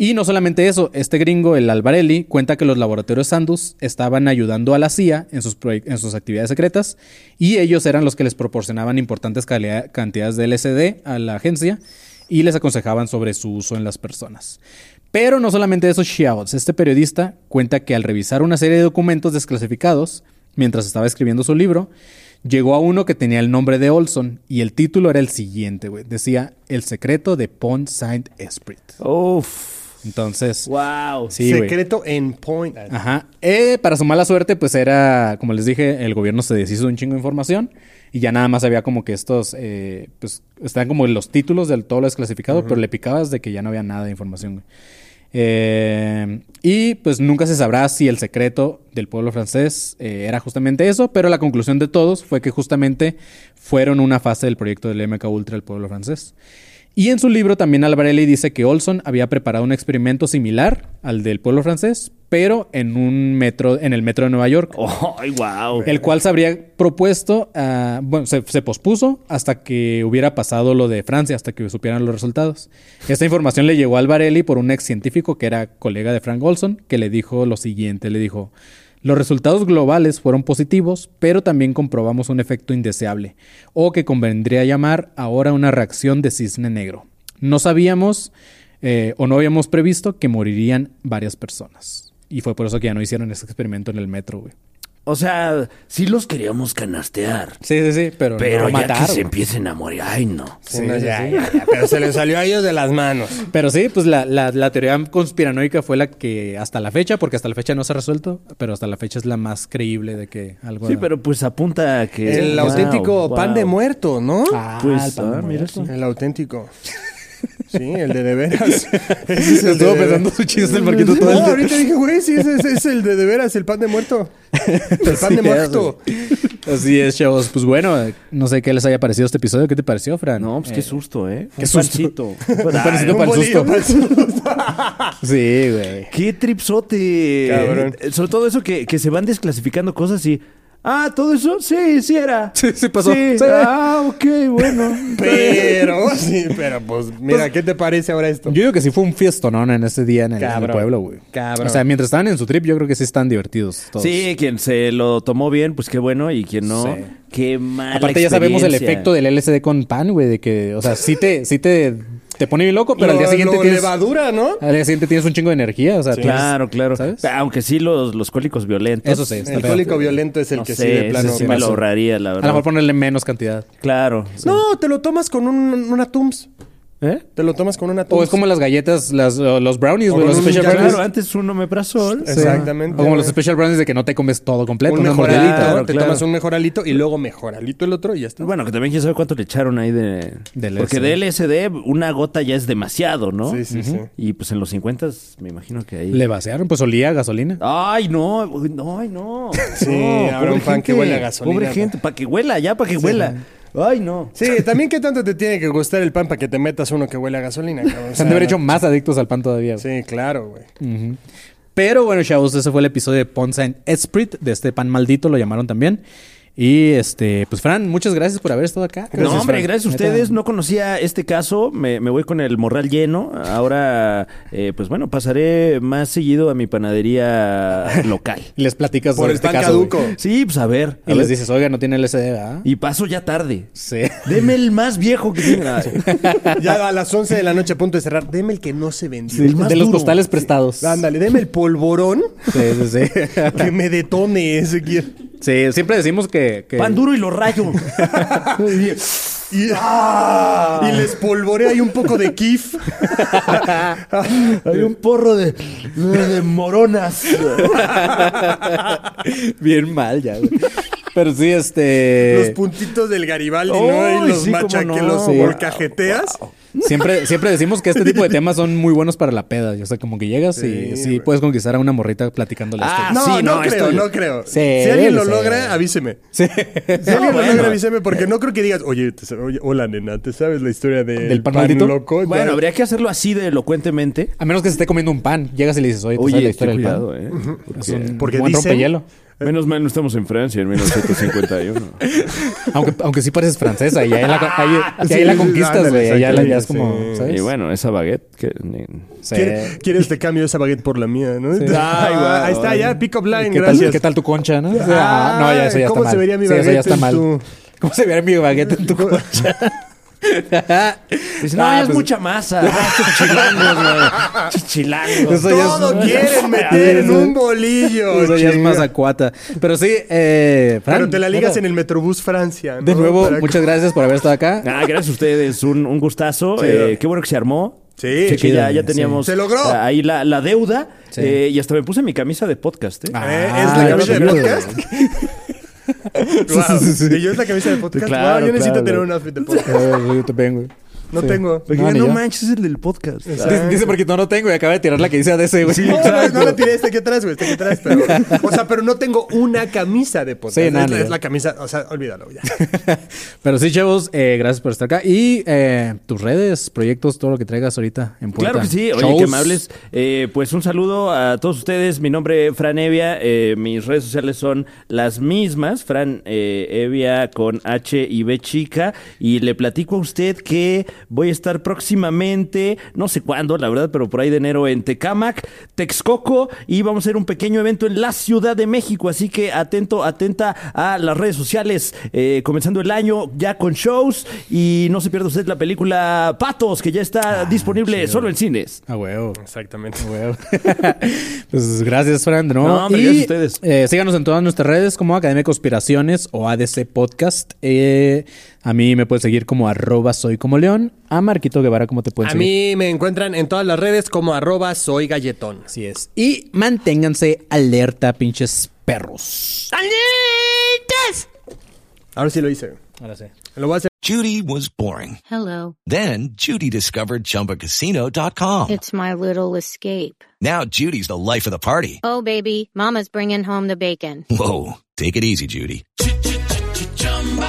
Y no solamente eso, este gringo, el Alvarelli, cuenta que los laboratorios Sandus estaban ayudando a la CIA en sus, en sus actividades secretas y ellos eran los que les proporcionaban importantes cantidades de LSD a la agencia y les aconsejaban sobre su uso en las personas. Pero no solamente eso, Shiaots, este periodista cuenta que al revisar una serie de documentos desclasificados, mientras estaba escribiendo su libro, llegó a uno que tenía el nombre de Olson y el título era el siguiente, güey. Decía El secreto de Pont Saint Esprit. Uf. Entonces, Wow. sí, güey. Secreto en point. Ajá. Eh, para su mala suerte, pues era, como les dije, el gobierno se deshizo de un chingo de información y ya nada más había como que estos, eh, pues estaban como los títulos de todo lo desclasificado, pero le picabas de que ya no había nada de información. güey. Eh, y pues nunca se sabrá si el secreto del pueblo francés eh, era justamente eso, pero la conclusión de todos fue que justamente fueron una fase del proyecto del MK Ultra del pueblo francés. Y en su libro también Alvarelli dice que Olson había preparado un experimento similar al del pueblo francés, pero en un metro, en el metro de Nueva York. Ay, wow. El cual se habría propuesto, ah, bueno, se, se pospuso hasta que hubiera pasado lo de Francia, hasta que supieran los resultados. Esta información le llegó a Alvarelli por un ex científico que era colega de Frank Olson, que le dijo lo siguiente, le dijo, los resultados globales fueron positivos, pero también comprobamos un efecto indeseable, o que convendría llamar ahora una reacción de cisne negro. No sabíamos eh, o no habíamos previsto que morirían varias personas. Y fue por eso que ya no hicieron ese experimento en el metro, güey. O sea, sí los queríamos canastear. Sí, sí, sí, pero, Pero no ya matar. que se empiecen a morir, ay no. Sí, no, ya, ya, ya, pero se les salió a ellos de las manos. Pero sí, pues la, la, la teoría conspiranoica fue la que hasta la fecha, porque hasta la fecha no se ha resuelto, pero hasta la fecha es la más creíble de que algo... Sí, pero pues apunta a que... El Wow, auténtico pan de muerto, ¿no? Ah, Pues, el pan de ah, mira, muerto. El auténtico. Sí, el de de veras. Ese es el Estuvo de pensando su chiste el Marquito todo el No, día. ahorita dije, güey, sí, ese, ese es el de de veras, el pan de muerto. El pan de muerto. Así es, chavos. Pues bueno, no sé qué les haya parecido este episodio. ¿Qué te pareció, Fran? No, pues qué susto, ¿eh? qué Un susto. Un pancito para el susto. Sí, güey. Qué tripsote. Cabrón. Eh, Sobre todo eso que, que se van desclasificando cosas y... Ah, ¿todo eso? Sí, sí era. Sí, sí pasó. Sí. Sí. Ah, ok, bueno. Pero, sí, pero pues, mira, ¿qué te parece ahora esto? Yo digo que sí fue un fiestonón en ese día en el, en el Cabrón. pueblo, güey. Cabrón. O sea, mientras estaban en su trip, yo creo que sí están divertidos todos. Sí, quien se lo tomó bien, pues qué bueno. Y quien no, Sí. qué mal. Aparte ya sabemos el efecto del LSD con pan, güey, de que, o sea, sí te, sí te, te pone bien loco, pero al día siguiente lo tienes, levadura, ¿no? al día siguiente tienes un chingo de energía, o sea, tienes- Claro, claro. ¿sabes? Aunque sí los, los cólicos violentos. Eso sí, está El feo. cólico violento es el no que sé, sí de ese plano. sí me lo ahorraría, la A lo verdad. mejor ponerle menos cantidad. Claro. No, te lo tomas con un- una Tums. ¿Eh? Te lo tomas con una. O es como las galletas, las, los brownies, O güey, los special brownies. Claro, antes un omeprazol. Sí. Exactamente. O como los special brownies de que no te comes todo completo. un una mejoralito. mordidita. Claro, te claro. tomas un mejoralito y luego mejoralito el otro y ya está. Bueno, que también quién sabe cuánto le echaron ahí de... Del Porque de LSD una gota ya es demasiado, ¿no? Sí, sí, sí. Y pues en los 50 me imagino que ahí... Le vaciaron, pues olía a gasolina. Ay, no, no, ay, no. Sí, No, habrá un pan que gente, huele a gasolina, Pobre gente, para que huela, ya, para que huela. Ay, no. Sí, también qué tanto te tiene que gustar el pan para que te metas uno que huele a gasolina, cabrón. O han de haber hecho más adictos al pan todavía. güey. Sí, claro, güey. Pero bueno, chavos, ese fue el episodio de Ponza en Esprit, de este pan maldito, lo llamaron también. Y este, pues Fran, muchas gracias por haber estado acá. no, hombre, Fran. gracias a ustedes. No conocía este caso. Me, me voy con el morral lleno. Ahora, eh, pues bueno, pasaré más seguido a mi panadería local. Les platicas Por sobre el este pan caso. caduco. Sí, pues a ver. a Y les ver. dices, oiga, no tiene LSD, ¿verdad? Y paso ya tarde. Sí. Deme el más viejo que tenga. Ya a las 11 de la noche a punto de cerrar. Deme el que no se vendió. Sí, el más de los costales prestados. Ándale, deme el polvorón Sí, sí, sí. que me detone ese quiero. Sí, siempre decimos que... que- Pan duro y lo rayo. Y, y les polvoré ahí un poco de kif. Hay un porro de, de moronas. Bien mal ya, güey. Pero sí, este... Los puntitos del Garibaldi, ¿no? Y los sí, macha no. que los Sí. molcajeteas. Siempre, siempre decimos que este tipo de temas son muy buenos para la peda. O sea, como que llegas Sí, y sí puedes conquistar a una morrita platicándole Ah, esto. No, sí, no, no, creo, esto- no creo. Sí, si alguien lo sí. logra, avíseme. Sí. Si alguien lo bueno. logra, avíseme, porque no creo que digas, oye, te oye, hola, nena, ¿te sabes la historia de ¿Del pan loco? Bueno, Ya. habría que hacerlo así de elocuentemente. A menos que se esté comiendo un pan. Llegas y le dices, oye, ¿te sabes la Oye, historia ten del pan? cuidado, ¿eh? Es un Porque buen dicen- rompehielo. Menos mal no estamos en Francia en 1951. Aunque, aunque sí pareces francesa y ahí la, ahí, y ahí Sí, la conquistas, güey. Allá la- es como, sí. ¿sabes? y bueno, esa baguette que... Sí. ¿Quiere- ¿Quieres te cambio esa baguette por la mía, no? Sí. Ah, Ay, guau, ahí está, ya, pick up line, ¿Qué gracias. tal, ¿Qué tal tu concha, no? O sea, Ah, no, ya eso ya ¿cómo está se mal. vería mi Sí, eso ya baguette está en mal. tu- ¿Cómo se vería mi baguette en tu concha? Dice, no, Ah, es pues- mucha masa. Ah, estos chilangos, güey. Ya es- Todo quieren meter en un bolillo. Eso ya es acuata. Pero sí, eh, Fran, Pero te la ligas en el Metrobús Francia. ¿no? De nuevo, Para- muchas gracias por haber estado acá. Ah, gracias a ustedes. Un, un gustazo. Eh, qué bueno que se armó. Sí, que chido, ya, ya sí. teníamos Se logró. ah, ahí la, la deuda. Sí. Eh, y hasta me puse mi camisa de podcast. ¿eh? Ah. ¿Es la camisa de podcast? Wow. ¿Y yo es la camisa de podcast? Claro, Wow, yo necesito claro. tener un outfit de podcast. Yo también, güey. No Sí. tengo. Porque No, ya, manches, es el del podcast. Dice, dice porque no lo tengo y acaba de tirar la que dice ADC, güey. No, no, no la tiré este que traes, güey, este que traes, pero... O sea, pero no tengo una camisa de podcast. Sí, nada, es, la camisa, o sea, olvídalo ya. Pero sí, chavos, eh, gracias por estar acá. Y eh, tus redes, proyectos, todo lo que traigas ahorita en puerta. Claro que sí. Oye, Shows. que amables. Eh, pues un saludo a todos ustedes. Mi nombre es Fran Evia. Eh, mis redes sociales son las mismas. Fran eh, Evia con H y B chica. Y le platico a usted que voy a estar próximamente, no sé cuándo, la verdad, pero por ahí de enero en Tecamac, Texcoco y vamos a hacer un pequeño evento en la Ciudad de México. Así que atento, atenta a las redes sociales, eh, comenzando el año ya con shows y no se pierda usted la película Patos, que ya está disponible chido. solo en cines. A huevo. Exactamente. A huevo. pues gracias, Fran, nuevo. No, hombre, y gracias a ustedes. eh, síganos en todas nuestras redes como Academia de Conspiraciones o ADC Podcast. Eh, a mí me puedes seguir como arroba soy como león. A Marquito Guevara, ¿cómo te pueden A seguir? mí me encuentran en todas las redes como arroba soy galletón. Así es. Y manténganse alerta, pinches perros. Ahora sí lo hice. Ahora sí. Lo voy a hacer. Judy was boring. Hello. Then Judy discovered ChumbaCasino.com. It's my little escape. Now Judy's the life of the party. Oh, baby, Mama's bringing home the bacon. Whoa, take it easy, Judy.